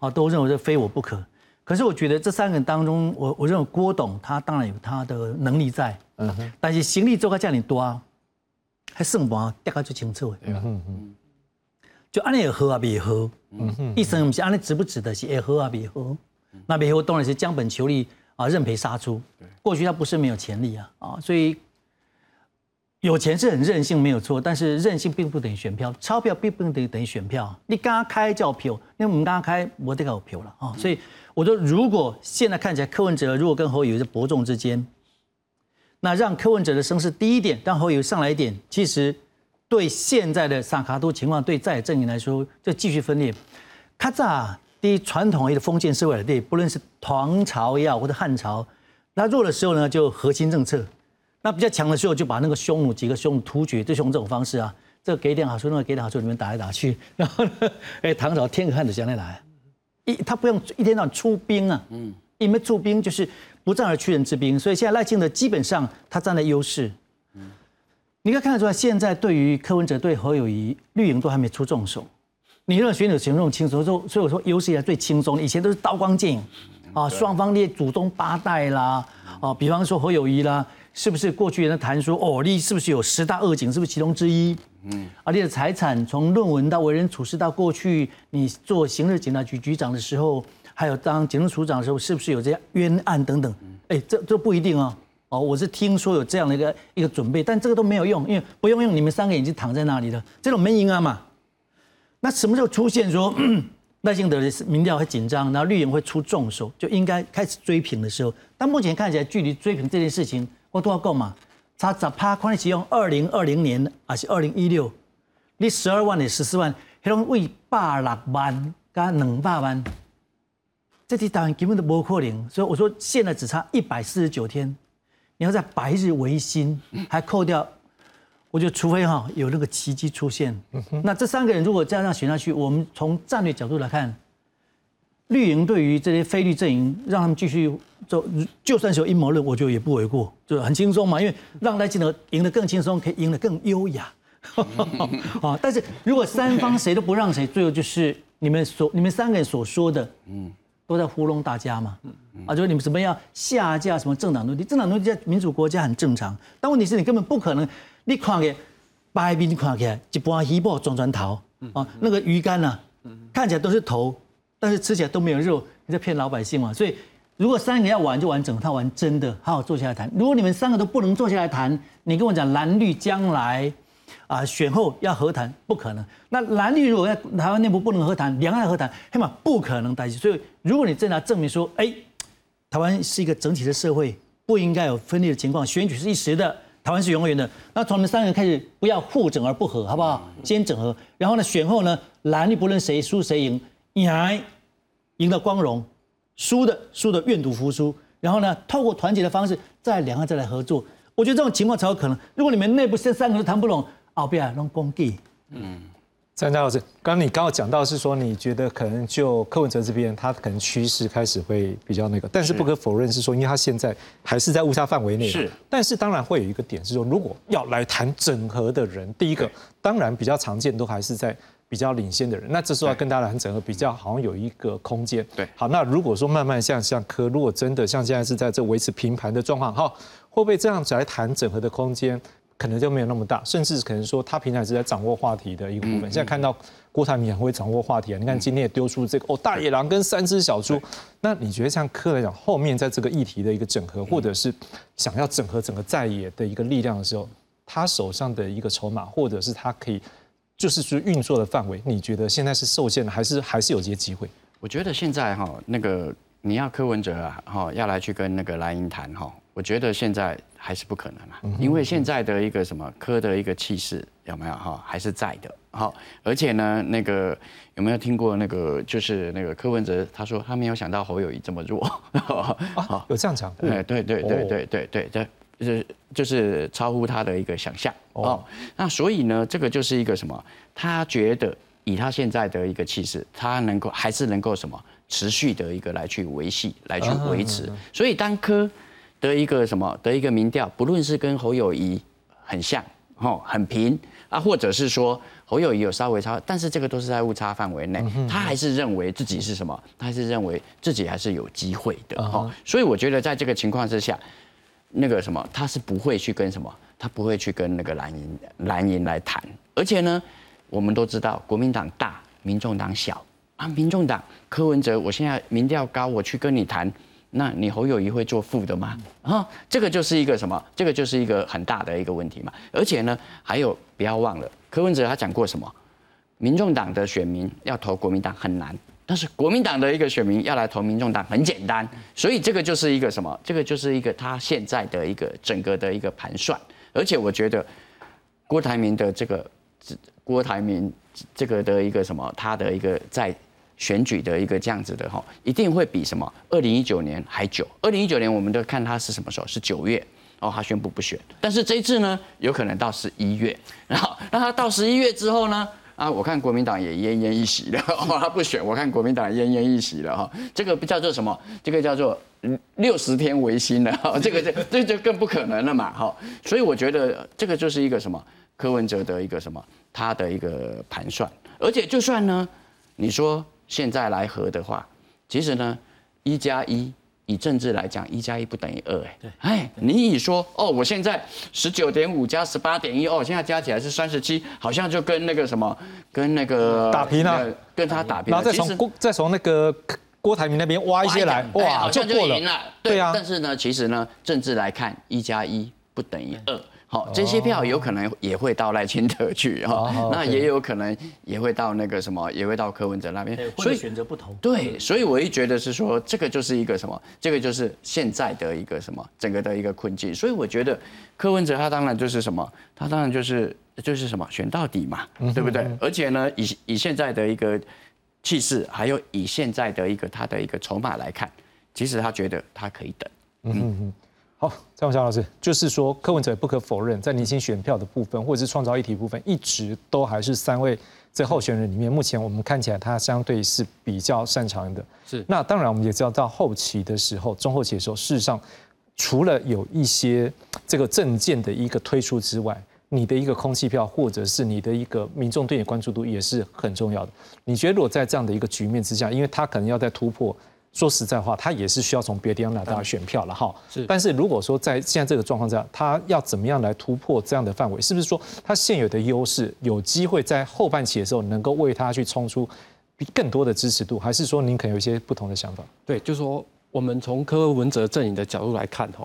啊，都认为这非我不可。可是我觉得这三个人当中，我我认为郭董他当然有他的能力在，嗯哼，但是行李做个叫你多啊，还剩不大概最清楚，嗯哼哼，就安尼也喝啊，别喝，嗯哼，一生不是安尼值不值得是也喝啊，别喝，那别喝当然是将本求利。啊，认赔杀出。过去他不是没有潜力啊，啊，所以有钱是很任性，没有错。但是任性并不等于选票，钞票并不等于等于选票。你刚刚开叫票，因为我们刚刚开我得搞票了啊。所以我说，如果现在看起来柯文哲如果跟侯友在伯仲之间，那让柯文哲的声势低一点，让侯友谊上来一点，其实对现在的萨卡都情况，对在野阵营来说就继续分裂。咔嚓。第一，传统的封建社会的对，不论是唐朝也好，或者汉朝，那弱的时候呢，就核心政策；那比较强的时候，就把那个匈奴几个匈奴突厥，就用这种方式啊，这个给点好处，那个 [laughs] 给点好处，你们打来打去，然后呢，哎，唐朝天可汗的将来来，一他不用一天到晚出兵啊，嗯，因为出兵就是不战而屈人之兵，所以现在赖清德基本上他占了优势，嗯，你可以看得出来，现在对于柯文哲对何友谊绿营都还没出重手。你认为选手行动轻松，所所以我说有史以来最轻松。以前都是刀光剑影啊，双方列祖宗八代啦，啊，比方说何友谊啦，是不是过去人谈说哦，你是不是有十大恶警，是不是其中之一？嗯，啊，你的财产从论文到为人处事到过去你做刑事警察局局长的时候，还有当警政署长的时候，是不是有这样冤案等等？哎，这这不一定啊。哦，我是听说有这样的一个一个准备，但这个都没有用，因为不用用，你们三个已经躺在那里了，这种没赢啊嘛。那什么时候出现说赖幸德的民调会紧张，然后绿营会出重手，就应该开始追平的时候。但目前看起来，距离追平这件事情，我都要够嘛？差十趴，看你是用二零二零年还是二零一六，你十二万的十四万，迄种为百六万加两百万，这题答案根本都不可能。所以我说现在只差一百四十九天，你要在白日维新，还扣掉，我觉得除非哈有那个奇迹出现，那这三个人如果这样选下去，我们从战略角度来看。绿营对于这些非绿阵营，让他们继续走，就算是有阴谋论，我觉得也不为过，就很轻松嘛。因为让赖清德赢得更轻松，可以赢得更优雅。啊，[laughs] 但是如果三方谁都不让谁，最后就是你们所你们三个人所说的，嗯，都在糊弄大家嘛。啊，就是你们怎么样下架什么政党东西，政党东西在民主国家很正常，但问题是你根本不可能，你看个白面看起来一般鱼脯装砖头啊，那个鱼竿呢，看起来都是头。但是吃起来都没有肉，你在骗老百姓嘛？所以如果三个要玩就玩整套，玩真的，好好坐下来谈。如果你们三个都不能坐下来谈，你跟我讲蓝绿将来啊选后要和谈，不可能。那蓝绿如果在台湾内部不能和谈，两岸和谈，黑马不可能代替。所以如果你真的要证明说，哎，台湾是一个整体的社会，不应该有分裂的情况，选举是一时的，台湾是永远的。那从你们三个人开始，不要互整而不和，好不好？先整合，然后呢，选后呢，蓝绿不论谁输谁赢。你还赢得光荣，输的输的愿赌服输，然后呢，透过团结的方式，再两岸再来合作，我觉得这种情况才有可能。如果你们内部这三个都谈不拢，后边弄攻击。嗯，张家老师，刚刚你刚刚讲到是说，你觉得可能就柯文哲这边，他可能趋势开始会比较那个，但是不可否认是说，因为他现在还是在误差范围内。是，但是当然会有一个点是说，如果要来谈整合的人，第一个当然比较常见都还是在。比较领先的人，那这时候要跟大家谈整合，比较好像有一个空间。对，好，那如果说慢慢像像柯，如果真的像现在是在这维持平盘的状况，哈，会不会这样子来谈整合的空间，可能就没有那么大，甚至可能说他平常是在掌握话题的一个部分。现在看到郭台铭很会掌握话题啊，你看今天也丢出这个哦大野狼跟三只小猪，那你觉得像柯来讲，后面在这个议题的一个整合，或者是想要整合整个在野的一个力量的时候，他手上的一个筹码，或者是他可以。就是说运作的范围，你觉得现在是受限的，还是还是有些机会？我觉得现在哈，那个你要柯文哲啊，哈，要来去跟那个蓝营谈哈，我觉得现在还是不可能啊，因为现在的一个什么柯的一个气势有没有哈，还是在的，好，而且呢，那个有没有听过那个就是那个柯文哲他说他没有想到侯友谊这么弱，啊，有这样讲？哎，对对对对对对对。就是就是超乎他的一个想象哦，那所以呢，这个就是一个什么？他觉得以他现在的一个气势，他能够还是能够什么持续的一个来去维系、来去维持。所以当科的一个什么的一个民调，不论是跟侯友谊很像吼，很平啊，或者是说侯友谊有稍微差，但是这个都是在误差范围内，他还是认为自己是什么？他还是认为自己还是有机会的哦。所以我觉得在这个情况之下。那个什么，他是不会去跟什么，他不会去跟那个蓝营蓝营来谈。而且呢，我们都知道国民党大，民众党小啊。民众党柯文哲，我现在民调高，我去跟你谈，那你侯友谊会做副的吗？啊，这个就是一个什么？这个就是一个很大的一个问题嘛。而且呢，还有不要忘了，柯文哲他讲过什么？民众党的选民要投国民党很难。但是国民党的一个选民要来投民众党很简单，所以这个就是一个什么？这个就是一个他现在的一个整个的一个盘算。而且我觉得郭台铭的这个郭台铭这个的一个什么，他的一个在选举的一个这样子的哈，一定会比什么二零一九年还久。二零一九年我们都看他是什么时候？是九月哦，他宣布不选。但是这一次呢，有可能到十一月，然后那他到十一月之后呢？啊，我看国民党也奄奄一息了，[laughs] 他不选，我看国民党奄奄一息了哈。这个不叫做什么？这个叫做六十天维新了，这个这这就更不可能了嘛哈。所以我觉得这个就是一个什么柯文哲的一个什么他的一个盘算，而且就算呢，你说现在来合的话，其实呢一加一。以政治来讲，一加一不等于二，哎，哎，你以说哦，我现在十九点五加十八点一，哦，现在加起来是三十七，好像就跟那个什么，跟那个打平了，跟他打平，然后再从郭再从那个郭台铭那边挖一些来，哇，好像就赢了，对啊。但是呢，其实呢，政治来看，一加一不等于二，好，这些票有可能也会到赖清德去 [laughs] 哈，哦那也有可能也会到那个什么，也会到柯文哲那边，所以选择不同。对，所以我一觉得是说，这个就是一个什么？这个就是现在的一个什么？整个的一个困境。所以我觉得柯文哲他当然就是什么？他当然就是就是什么？选到底嘛，对不对？而且呢，以以现在的一个气势，还有以现在的一个他的一个筹码来看，其实他觉得他可以等。嗯嗯嗯。好，蔡永祥老师，就是说柯文哲不可否认，在年轻选票的部分，或者是创造议题部分，一直都还是三位这候选人里面，目前我们看起来他相对是比较擅长的。是。那当然，我们也知道到后期的时候，中后期的时候，事实上除了有一些这个政见的一个推出之外，你的一个空气票，或者是你的一个民众对你关注度也是很重要的。你觉得如果在这样的一个局面之下，因为他可能要在突破。说实在话，他也是需要从别的地方拿到选票了哈。是，但是如果说在现在这个状况下，他要怎么样来突破这样的范围？是不是说他现有的优势有机会在后半期的时候能够为他去冲出更多的支持度？还是说您可能有一些不同的想法？对，就是说我们从柯文哲阵营的角度来看哈，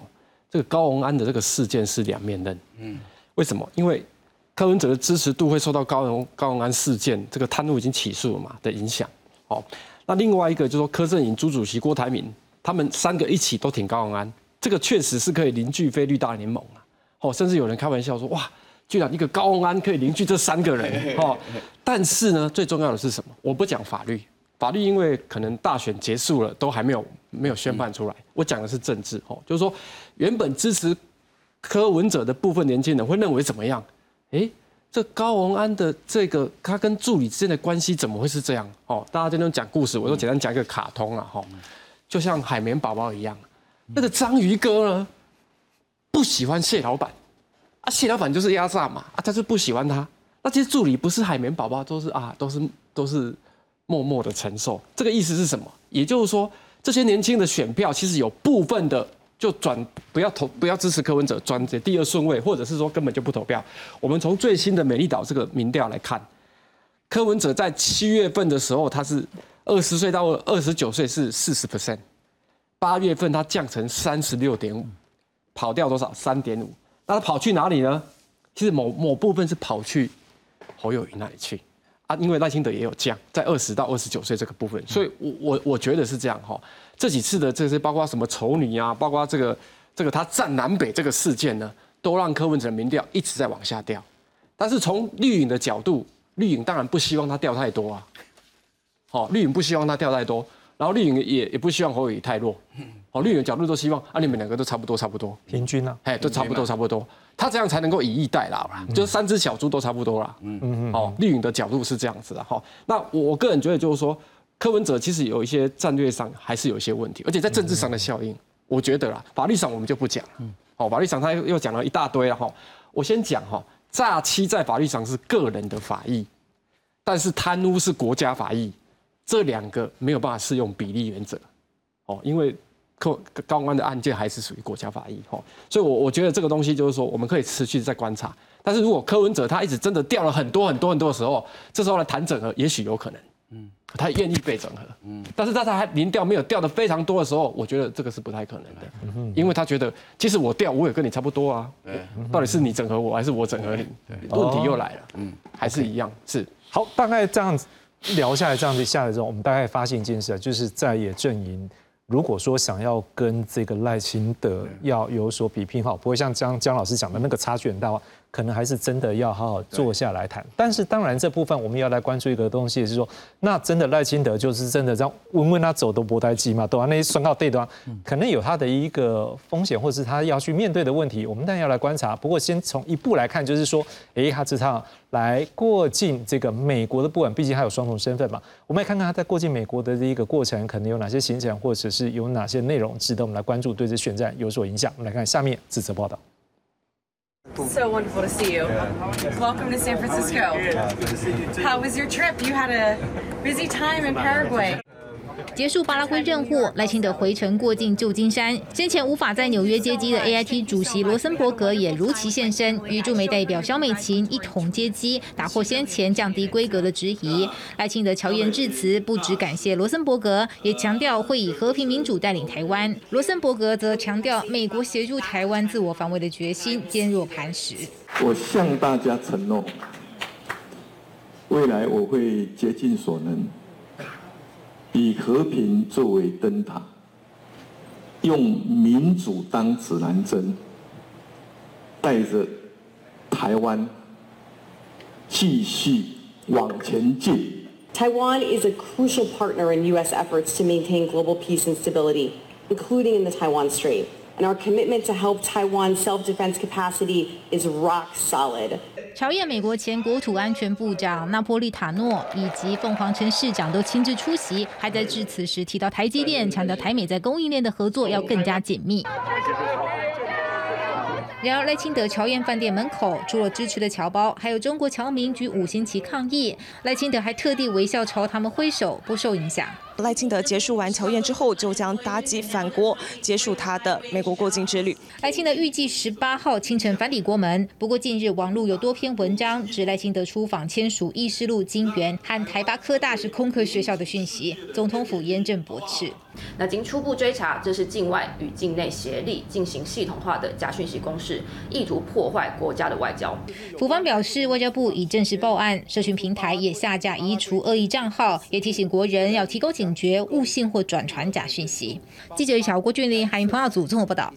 这个高鸿安的这个事件是两面刃。嗯，为什么？因为柯文哲的支持度会受到高鸿高鸿安事件这个贪污已经起诉了嘛的影响。哦。那另外一个就是说，柯震宇、朱主席、郭台铭，他们三个一起都挺高鸿安，这个确实是可以凝聚非绿大联盟啊。哦，甚至有人开玩笑说，哇，居然一个高鸿安可以凝聚这三个人。[laughs] 哦，但是呢，最重要的是什么？我不讲法律，法律因为可能大选结束了，都还没有没有宣判出来。我讲的是政治。哦，就是说，原本支持柯文哲的部分年轻人会认为怎么样？哎。这高文安的这个他跟助理之间的关系怎么会是这样？哦，大家在那讲故事，我就简单讲一个卡通啊，哈，就像海绵宝宝一样，那个章鱼哥呢不喜欢蟹老板，啊，蟹老板就是压榨嘛，啊，他就不喜欢他。那这些助理不是海绵宝宝，都是啊，都是都是默默的承受。这个意思是什么？也就是说，这些年轻的选票其实有部分的。就转不要投不要支持柯文哲，转这第二顺位，或者是说根本就不投票。我们从最新的美丽岛这个民调来看，柯文哲在七月份的时候，他是二十岁到二十九岁是四十 percent，八月份他降成三十六点五，跑掉多少？三点五。那他跑去哪里呢？其实某某部分是跑去侯友谊那里去啊，因为赖清德也有降，在二十到二十九岁这个部分，所以我我我觉得是这样哈。这几次的这些，包括什么丑女啊，包括这个这个他占南北这个事件呢，都让柯文哲民调一直在往下掉。但是从绿营的角度，绿营当然不希望他掉太多啊。好，绿营不希望他掉太多，然后绿营也也不希望侯友宜太弱。好，绿营角度都希望啊，你们两个都差不多，差不多平均啊，哎，都差不多，差不多。他这样才能够以逸待劳啦，就是三只小猪都差不多啦。嗯嗯嗯。好，绿营的角度是这样子的哈。那我我个人觉得就是说。柯文哲其实有一些战略上还是有一些问题，而且在政治上的效应，我觉得啦，法律上我们就不讲。好，法律上他又讲了一大堆了哈。我先讲哈，诈欺在法律上是个人的法益，但是贪污是国家法益，这两个没有办法适用比例原则。哦，因为高高官的案件还是属于国家法益。哈，所以我我觉得这个东西就是说，我们可以持续在观察。但是如果柯文哲他一直真的掉了很多很多很多的时候，这时候来谈整合，也许有可能。嗯。他愿意被整合，嗯，但是在他还零掉没有掉的非常多的时候，我觉得这个是不太可能的，因为他觉得其实我掉我也跟你差不多啊，到底是你整合我还是我整合你？问题又来了，嗯，还是一样是。好，大概这样子聊下来，这样子下来之后，我们大概发现一件事，就是在野阵营如果说想要跟这个赖清德要有所比拼，哈，不会像江江老师讲的那个差距很大。可能还是真的要好好坐下来谈，但是当然这部分我们要来关注一个东西，是说那真的赖清德就是真的这样问问他走都不待机嘛，对吧？那些宣告对端，可能有他的一个风险，或是他要去面对的问题，我们当然要来观察。不过先从一步来看，就是说，哎，他这趟来过境这个美国的部分，毕竟他有双重身份嘛，我们来看看他在过境美国的这一个过程，可能有哪些行程，或者是有哪些内容值得我们来关注，对这选战有所影响。我们来看下面这则报道。So wonderful to see you. Welcome to San Francisco. How was your trip? You had a busy time in Paraguay. 结束巴拉圭任务，赖清德回程过境旧金山。先前无法在纽约接机的 AIT 主席罗森伯格也如期现身，与驻美代表肖美琴一同接机，打破先前降低规格的质疑。赖清德乔言致辞，不只感谢罗森伯格，也强调会以和平民主带领台湾。罗森伯格则强调美国协助台湾自我防卫的决心坚若磐石。我向大家承诺，未来我会竭尽所能，以和平作为灯塔，用民主当指南针，带着台湾继续往前进。Taiwan is a crucial partner in U.S. efforts to maintain global peace and stability, including in the Taiwan Strait. And our commitment to help Taiwan's self-defense capacity is rock solid. 朝宴，美国前国土安全部长纳波利塔诺以及凤凰城市长都亲自出席，还在致辞时提到台积电，强调台美在供应链的合作要更加紧密。然而，赖清德乔宴饭店门口，除了支持的侨胞，还有中国侨民举五星旗抗议。赖清德还特地微笑朝他们挥手，不受影响。赖清德结束完乔宴之后，就将搭机返国，结束他的美国过境之旅。赖清德预计十八号清晨返抵国门。不过，近日网络有多篇文章指赖清德出访签署议事录金援和台巴科大是空壳学校的讯息，总统府严正驳斥。那经初步追查，这是境外与境内协力进行系统化的假讯息攻势，意图破坏国家的外交。府方表示，外交部已正式报案，社群平台也下架移除恶意账号，也提醒国人要提高警觉，误信或转传假讯息。记者小郭俊林、海云鹏耀组综合报道。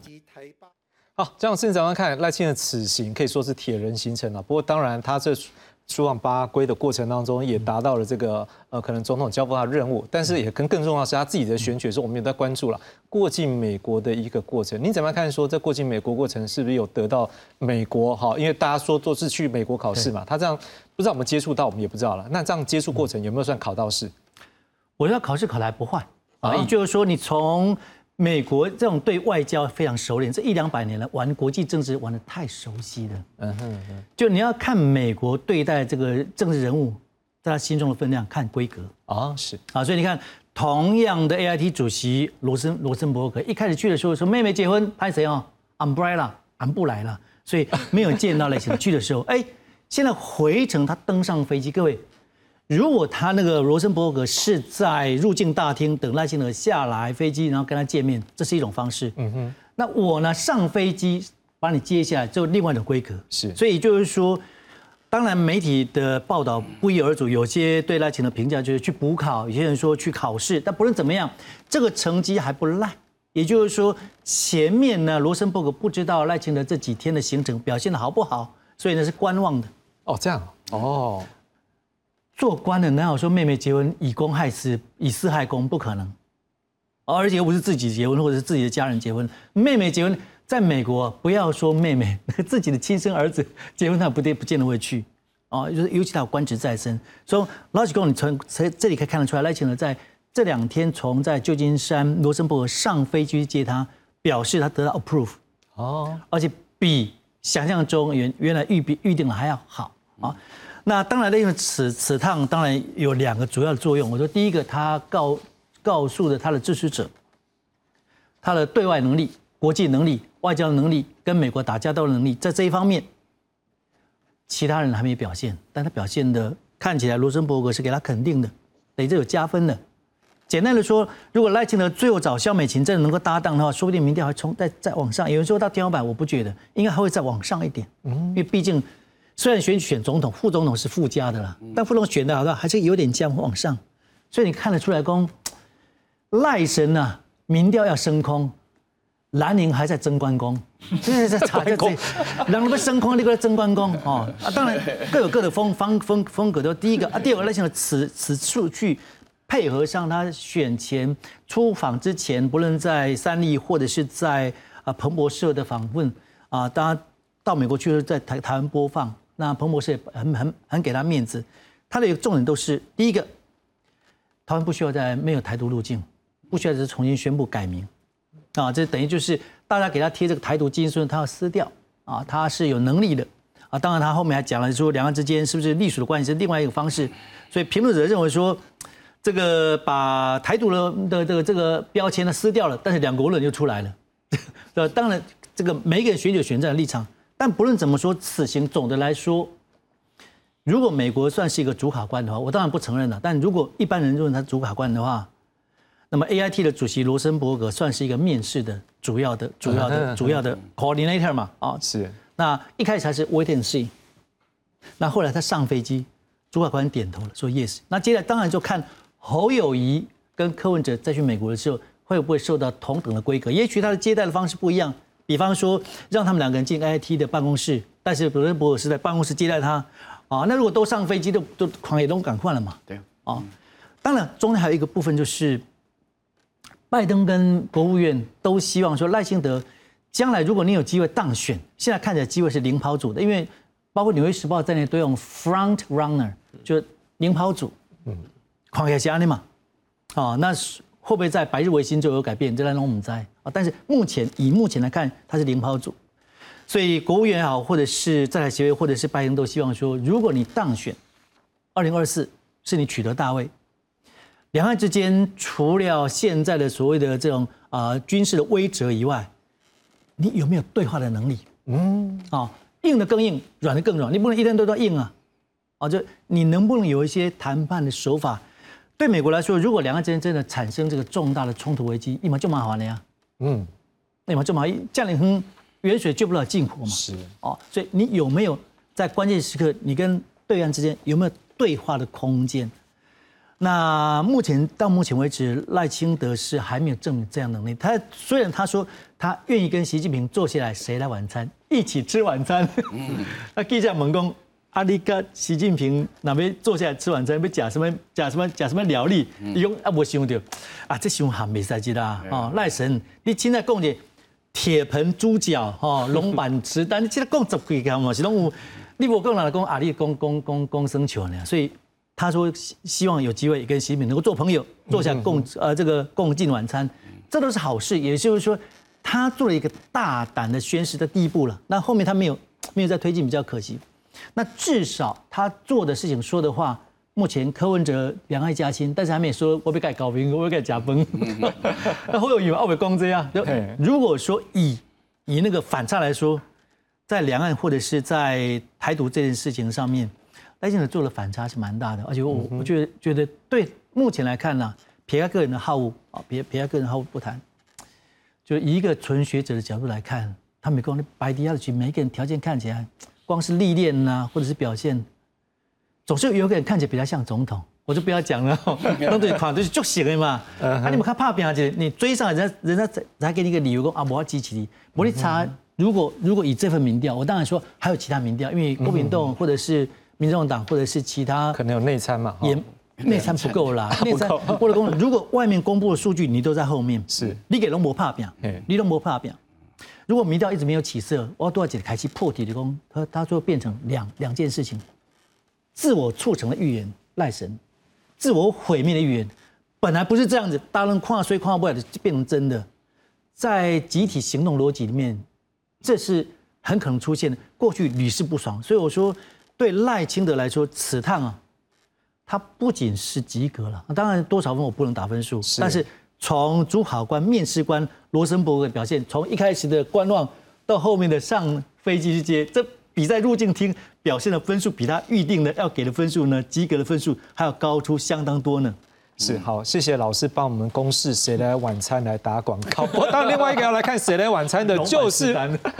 好，这样甚至早上看赖清的此行可以说是铁人行程了。不过当然，他这出往巴圭的过程当中，也达到了这个呃，可能总统交付他的任务，但是也更更重要是他自己的选举，是我们也在关注了过境美国的一个过程。你怎么样看？说这过境美国过程是不是有得到美国哈？因为大家说都是去美国考试嘛，他这样不知道我们接触到，我们也不知道了。那这样接触过程有没有算考到试？我觉得考试考得还不坏啊，也就是说，你从美国这种对外交非常熟练，这一两百年了，玩国际政治玩的太熟悉了。嗯哼哼，就你要看美国对待这个政治人物，在他心中的分量，看规格。啊，是。啊，所以你看，同样的 AIT 主席罗森罗森伯格一开始去的时候说妹妹结婚拍谁哦，Umbrella 俺不来了，所以没有见到赖清德去的时候，哎，现在回程他登上飞机，各位。如果他那个罗森伯格是在入境大厅等赖清德下来飞机，然后跟他见面，这是一种方式。嗯哼。那我呢上飞机把你接下来，就另外一种规格。是。所以就是说，当然媒体的报道不一而足，有些对赖清德评价就是去补考，有些人说去考试。但不论怎么样，这个成绩还不赖。也就是说，前面呢罗森伯格不知道赖清德这几天的行程表现的好不好，所以呢是观望的。哦，这样。哦。做官的哪有说妹妹结婚以公害私，以私害公？不可能，而且又不是自己结婚，或者是自己的家人结婚。妹妹结婚，在美国不要说妹妹，[laughs] 自己的亲生儿子结婚，他不得不见得会去。哦，就是尤其他有官职在身，所以老实讲，你从从这里可以看得出来，赖清德在这两天从在旧金山罗森伯格上飞机接他，表示他得到 approve 哦，而且比想象中原原来预比预定的还要好啊。那当然，因为此此趟当然有两个主要的作用。我说，第一个，他告告诉了他的支持者，他的对外能力、国际能力、外交能力跟美国打交道的能力，在这一方面，其他人还没表现，但他表现的看起来，罗森伯格是给他肯定的，等于这有加分的。简单的说，如果赖清德最后找肖美琴真的能够搭档的话，说不定民调还冲再再往上。有人说到天花板，我不觉得，应该还会再往上一点。嗯，因为毕竟。虽然选选总统，副总统是附加的啦，但副总统选的好像还是有点降往上，所以你看得出来，公赖神呐，民调要升空，蓝营还在争关公，现在在查在这，两个升空，那个争关公哦啊，当然各有各的风方风风格。都第一个啊，第二个赖清德此此数据配合上他选前出访之前，不论在三立或者是在啊彭博社的访问啊，大家到美国去在台台湾播放。那彭博士也很很很给他面子，他的一个重点都是第一个，台湾不需要在没有台独路径，不需要再重新宣布改名，啊，这等于就是大家给他贴这个台独基因，说他要撕掉啊，他是有能力的啊。当然他后面还讲了说两岸之间是不是隶属的关系是另外一个方式，所以评论者认为说，这个把台独的的这个这个标签呢撕掉了，但是两国论就出来了。[laughs] 呃，当然这个每一个人选举选择的立场，但不论怎么说，此行总的来说，如果美国算是一个主考官的话，我当然不承认了。但如果一般人认为他主考官的话，那么 A I T 的主席罗森伯格算是一个面试的主要的、主要的、主要的 coordinator 嘛？啊，是。那一开始还是 wait and see，那后来他上飞机，主考官点头了，说 yes。那接下来当然就看侯友谊跟柯文哲再去美国的时候，会不会受到同等的规格？也许他的接待的方式不一样，比方说让他们两个人进 A I T 的办公室，但是罗森伯尔是在办公室接待他啊。那如果都上飞机，都都狂野都赶快了嘛？对啊。当然，中间还有一个部分就是。拜登跟国务院都希望说赖清德将来如果你有机会当选，现在看起来机会是领跑组的，因为包括《纽约时报》在内都用 front runner，就领跑组，嗯，狂野家的嘛，啊，那会不会在白日维新就有改变？这让我们在啊，但是目前以目前来看，他是领跑组，所以国务院也好，或者是在台协会，或者是拜登都希望说，如果你当选，二零二四是你取得大位。两岸之间除了现在的所谓的这种啊军事的威慑以外，你有没有对话的能力？嗯，啊，硬的更硬，软的更软，你不能一天都在硬啊！啊，就你能不能有一些谈判的手法？对美国来说，如果两岸之间真的产生这个重大的冲突危机，立马就麻烦了呀。嗯，立马就麻烦，降临哼，远水救不了近火嘛。是，哦，所以你有没有在关键时刻，你跟对岸之间有没有对话的空间？那目前到目前为止，赖清德是还没有证明这样能力。他虽然他说他愿意跟习近平坐下来，谁来晚餐，一起吃晚餐。[laughs] 那记者问讲，阿里跟习近平那边坐下来吃晚餐，要讲什么讲什么讲什么料理？伊讲啊，我想到啊，这想还没赛季啦。[laughs] 哦，赖神，你现在讲的铁盆猪脚，哦，龙板吃，但你现在讲十几个嘛，是拢有。你无讲哪讲阿里讲讲讲讲生球呢？所以。他说希希望有机会跟习近平能够做朋友，坐下共呃这个共进晚餐，这都是好事。也就是说，他做了一个大胆的宣誓的第一步了。那后面他没有没有再推进，比较可惜。那至少他做的事情说的话，目前柯文哲两岸加薪，但是还没说我被盖高兵，我被盖假崩。[laughs] 那后有以为奥北公这样。如果说以以那个反差来说，在两岸或者是在台独这件事情上面。赖清德做的反差是蛮大的，而且我我觉得觉得对目前来看呢，撇开个人的好恶啊，撇撇开个人好恶不谈，就以一个纯学者的角度来看，他美国的白迪亚的局，每个人条件看起来，光是历练呐，或者是表现，总是有个人看起来比较像总统，我就不要讲了，那对款就是就行了嘛。那你们看怕变啊？你追上人家，人家才才给你一个理由，说啊，我要支持你。我你查，如果如果以这份民调，我当然说还有其他民调，因为郭炳栋或者是。民众党或者是其他可能有内参嘛？也内参不够啦，[laughs] 内参 [laughs] 或者公，如果外面公布的数据你都在后面，是你给龙博怕表，你龙博怕表。如果民调一直没有起色，我要多少姐开启破题的功，他他就变成两两件事情：自我促成的预言赖神，自我毁灭的预言，本来不是这样子，大人跨虽跨不了的变成真的，在集体行动逻辑里面，这是很可能出现的。过去屡试不爽，所以我说。对赖清德来说，此趟啊，他不仅是及格了，当然多少分我不能打分数，但是从主考官、面试官罗森伯格的表现，从一开始的观望到后面的上飞机去接，这比在入境厅表现的分数，比他预定的要给的分数呢，及格的分数还要高出相当多呢。是好，谢谢老师帮我们公示谁来晚餐来打广告。当然，另外一个要来看谁来晚餐的，[laughs] 就是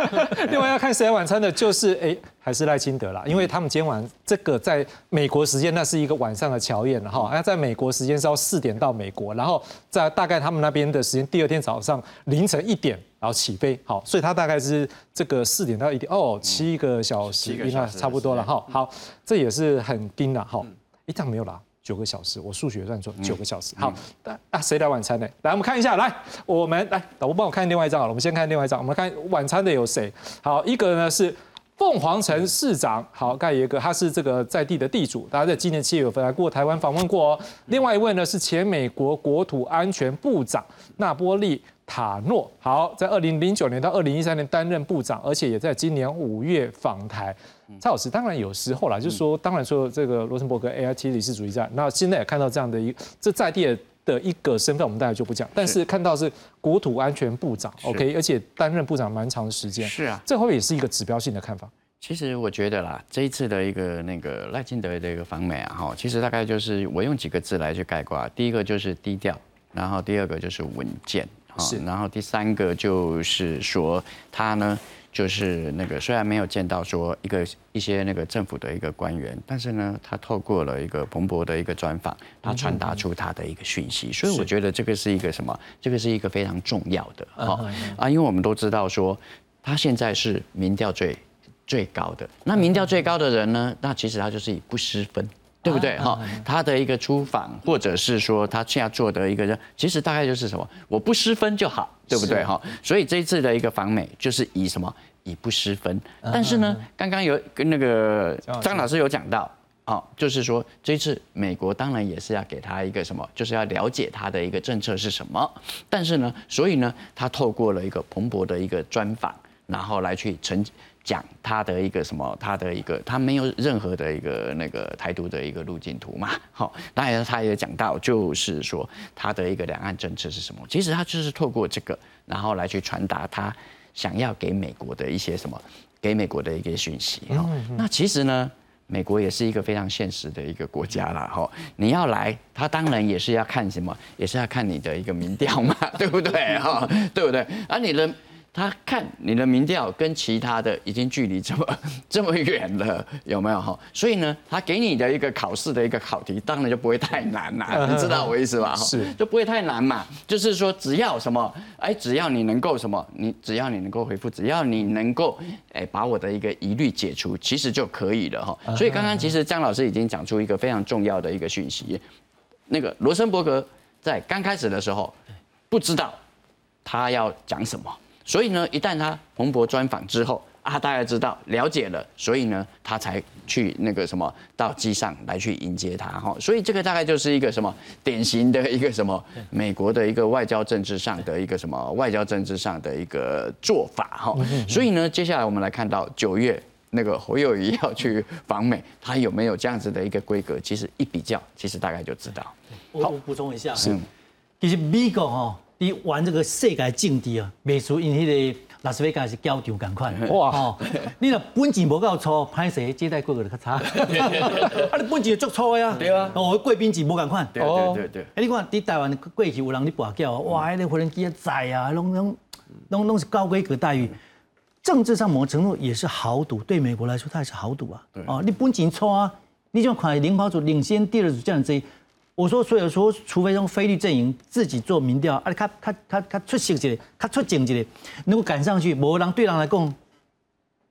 [laughs] 另外要看谁来晚餐的，就是哎，还是赖清德啦，因为他们今晚这个在美国时间那是一个晚上的乔宴哈，那在美国时间是要四点到美国，然后在大概他们那边的时间第二天早上凌晨一点然后起飞，好，所以他大概是这个四点到一点哦，七个小时应该差不多了哈。好，这也是很盯的哈，一趟没有了。九个小时，我数学算错，九个小时。好，那那谁来晚餐呢？来，我们看一下，来，我们来，导播帮我看另外一张好了。我们先看另外一张，我们看晚餐的有谁？好，一个呢是凤凰城市长好盖耶格，他是这个在地的地主，大家在今年七月份来过台湾访问过哦。另外一位呢是前美国国土安全部长纳波利塔诺，好，在二零零九年到二零一三年担任部长，而且也在今年五月访台。蔡老师，当然有时候啦，就是说，当然说这个罗森伯格 A I T 理事主义战，那现在也看到这样的一这在地的。的一个身份，我们大家就不讲。但是看到是国土安全部长，OK，而且担任部长蛮长的时间。是啊，这会不会也是一个指标性的看法？其实我觉得啦，这一次的一个那个赖清德的一个访美啊，哈，其实大概就是我用几个字来去概括。第一个就是低调，然后第二个就是稳健，是，然后第三个就是说他呢。就是那个，虽然没有见到说一个一些那个政府的一个官员，但是呢，他透过了一个彭博的一个专访，他传达出他的一个讯息，所以我觉得这个是一个什么？这个是一个非常重要的哈啊，因为我们都知道说，他现在是民调最最高的，那民调最高的人呢，那其实他就是以不失分。对不对哈？他的一个出访，或者是说他现在做的一个人，其实大概就是什么？我不失分就好，对不对哈？所以这一次的一个访美，就是以什么？以不失分。但是呢，刚刚有跟那个张老师有讲到，哦，就是说这次美国当然也是要给他一个什么？就是要了解他的一个政策是什么。但是呢，所以呢，他透过了一个蓬勃的一个专访，然后来去成。讲他的一个什么，他的一个，他没有任何的一个那个台独的一个路径图嘛，[laughs] 好，当然他也讲到，就是说他的一个两岸政策是什么，其实他就是透过这个，然后来去传达他想要给美国的一些什么，给美国的一个讯息哈。那其实呢，美国也是一个非常现实的一个国家啦，哈，你要来，他当然也是要看什么，也是要看你的一个民调嘛，[laughs] 对不对？哈，对不对？而你的。他看你的民调跟其他的已经距离这么 [laughs] 这么远了，有没有哈？所以呢，他给你的一个考试的一个考题，当然就不会太难啦，[laughs] 你知道我意思吧？是，就不会太难嘛。就是说，只要什么，哎，只要你能够什么，你只要你能够回复，只要你能够哎把我的一个疑虑解除，其实就可以了哈。所以刚刚其实张老师已经讲出一个非常重要的一个讯息，那个罗森伯格在刚开始的时候不知道他要讲什么。所以呢，一旦他彭博专访之后啊，大家知道了解了，所以呢，他才去那个什么到机上来去迎接他哈。所以这个大概就是一个什么典型的一个什么美国的一个外交政治上的一个什么外交政治上的一个做法哈。所以呢，接下来我们来看到九月那个侯友谊要去访美，他有没有这样子的一个规格？其实一比较，其实大概就知道。我补充一下，是，其实美国哈。你玩这个世界政治啊，美术因迄个拉斯维加是交场赶快哇！哦，你若本钱无够粗，歹势接待规格就较差。[laughs] 啊，你本钱足粗呀？对啊。哦，贵宾钱无赶快。对对对对。哎，你看伫台湾过去有人咧跋筊，哇，迄个无人机啊载啊，拢拢拢拢是高规格待遇。政治上某程度也是豪赌，对美国来说它也是豪赌啊。哦，你本钱粗啊，你就看领跑组领先第二组这样子。我说，所以说，除非用菲律阵营自己做民调，啊，他他他他出色一个，他出警一个，能够赶上去，某人对人来讲，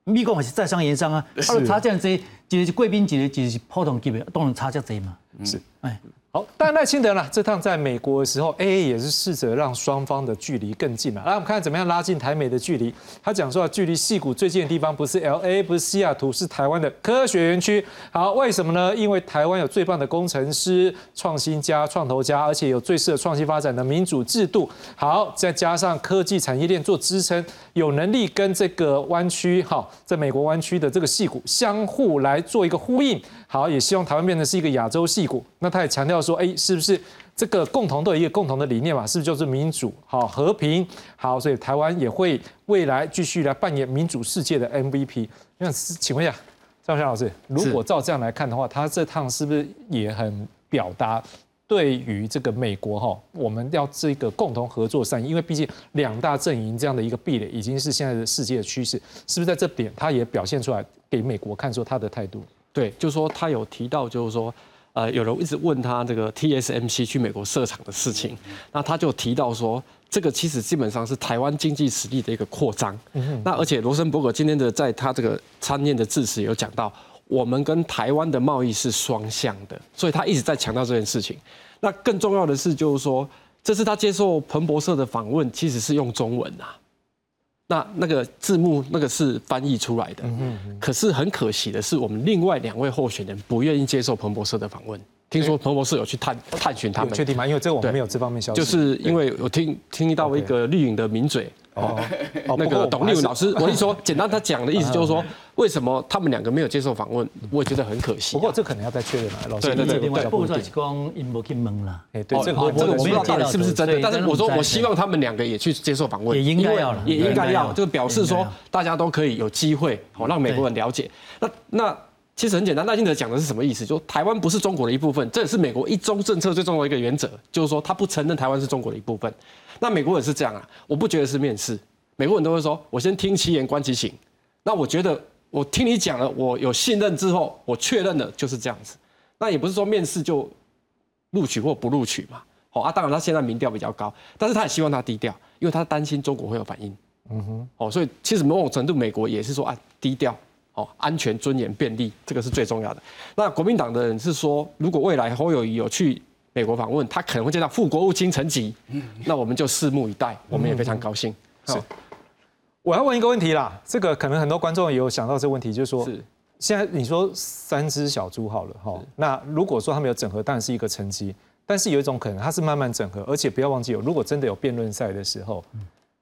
美国也是在商言商啊，啊，差这样子，一个是贵宾级的，一个是普通级别，当然差这多嘛。是，哎。好，但赖清德呢？这趟在美国的时候，A A 也是试着让双方的距离更近了。来，我们看怎么样拉近台美的距离。他讲说，距离戏谷最近的地方不是 L A，不是西雅图，是台湾的科学园区。好，为什么呢？因为台湾有最棒的工程师、创新家、创投家，而且有最适合创新发展的民主制度。好，再加上科技产业链做支撑，有能力跟这个湾区，好，在美国湾区的这个戏骨相互来做一个呼应。好，也希望台湾变成是一个亚洲戏骨。那他也强调说，哎，是不是这个共同都有一个共同的理念嘛？是不是就是民主、好和平？好，所以台湾也会未来继续来扮演民主世界的 MVP。那请问一下张轩老师，如果照这样来看的话，他这趟是不是也很表达对于这个美国哈，我们要这个共同合作善意？因为毕竟两大阵营这样的一个壁垒已经是现在的世界的趋势，是不是在这点他也表现出来给美国看出他的态度？对，就是说他有提到，就是说，呃，有人一直问他这个 TSMC 去美国设厂的事情，那他就提到说，这个其实基本上是台湾经济实力的一个扩张。那而且罗森伯格今天的在他这个参宴的致辞有讲到，我们跟台湾的贸易是双向的，所以他一直在强调这件事情。那更重要的是，就是说，这次他接受彭博社的访问，其实是用中文啊。那那个字幕那个是翻译出来的，可是很可惜的是，我们另外两位候选人不愿意接受彭博社的访问。听说彭博社有去探探寻他们，确定吗？因为这个我们没有这方面消息。就是因为我听听到一个绿营的名嘴哦，那个董立文老师，我一说简单，他讲的意思就是说，[laughs] 为什么他们两个没有接受访问？我也觉得很可惜。不过这可能要再确认了，老师。对对对，不是光因不去蒙了。哎，对，这个这个我不知道到底是不是真的，但是我说我希望他们两个也去接受访问，也应该要了，也应该要，就表示说大家都可以有机会，好让美国人了解。那那。其实很简单，赖清德讲的是什么意思？就台湾不是中国的一部分，这也是美国一中政策最重要的一个原则，就是说他不承认台湾是中国的一部分。那美国人是这样啊，我不觉得是面试，美国人都会说，我先听其言观其行。那我觉得我听你讲了，我有信任之后，我确认了就是这样子。那也不是说面试就录取或不录取嘛。好啊，当然他现在民调比较高，但是他也希望他低调，因为他担心中国会有反应。嗯哼，哦，所以其实某种程度美国也是说啊低调。哦，安全、尊严、便利，这个是最重要的。那国民党的人是说，如果未来侯友谊有去美国访问，他可能会见到副国务卿陈吉，那我们就拭目以待。我们也非常高兴。是，我要问一个问题啦，这个可能很多观众也有想到这个问题，就是说，是现在你说三只小猪好了哈，那如果说他们有整合，当然是一个成绩，但是有一种可能，它是慢慢整合，而且不要忘记，有如果真的有辩论赛的时候。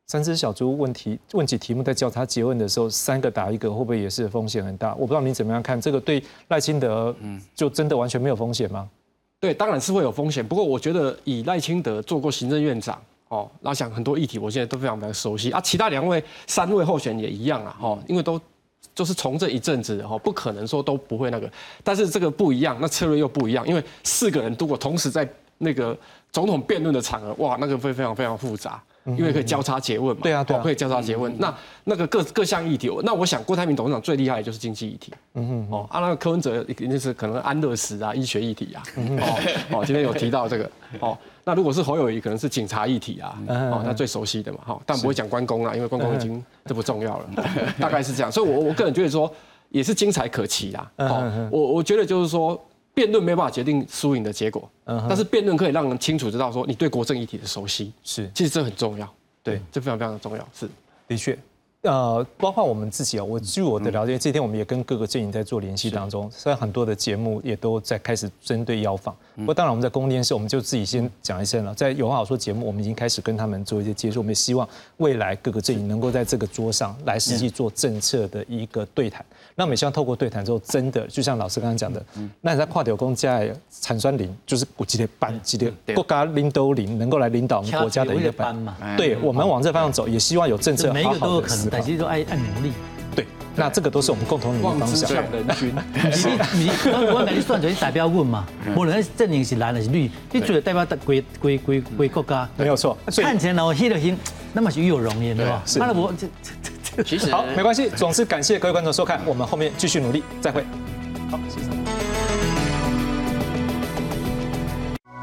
三只小猪问题问起题目在交叉结问的时候，三个打一个会不会也是风险很大？我不知道你怎么样看这个对赖清德，嗯，就真的完全没有风险吗？对，当然是会有风险。不过我觉得以赖清德做过行政院长，哦，那想很多议题，我现在都非常非常熟悉啊。其他两位三位候选人也一样啊，哦，因为都就是从这一阵子，哈，不可能说都不会那个。但是这个不一样，那策略又不一样，因为四个人如果同时在那个总统辩论的场合，哇，那个会非常非常复杂。因为可以交叉结问嘛，对啊，对，可以交叉结问。那那个各各项议题，那我想郭台铭董事长最厉害的就是经济议题。嗯哼，哦，啊，那个柯文哲一定是可能安乐死啊、医学议题啊。哦，哦，今天有提到这个。哦，那如果是侯友谊，可能是警察议题啊。哦，他最熟悉的嘛。哈，但不会讲关公啊，因为关公已经这不重要了。大概是这样，所以我我个人觉得说也是精彩可期啦。哦，我我觉得就是说。辩论没办法决定输赢的结果，但是辩论可以让人清楚知道说你对国政议题的熟悉，是，其实这很重要，对，这非常非常的重要，是，的确。呃，包括我们自己啊，我据我的了解，这天我们也跟各个阵营在做联系当中，虽然很多的节目也都在开始针对邀访。不过当然我们在公共电视，我们就自己先讲一声了。在有话好说节目，我们已经开始跟他们做一些接触，我们也希望未来各个阵营能够在这个桌上来实际做政策的一个对谈。那我们希望透过对谈之后，真的就像老师刚刚讲的，那你在跨条工在产酸林，就是古级的班级的国家领导林，能够来领导我们国家的一个班嘛？对，我们往这方向走，也希望有政策好好的思考。都爱爱努力。对，那这个都是我们共同努力方向。人 [laughs] 均，你你我我每你算出来代表问嘛，无论阵营是蓝还是绿，你觉得代表归归归归国家？没有错。看起来我黑的心，那么是与有容颜，对吧？是。那我这这其实好，没关系。总之感谢各位观众收看，我们后面继续努力，再会。好，谢谢。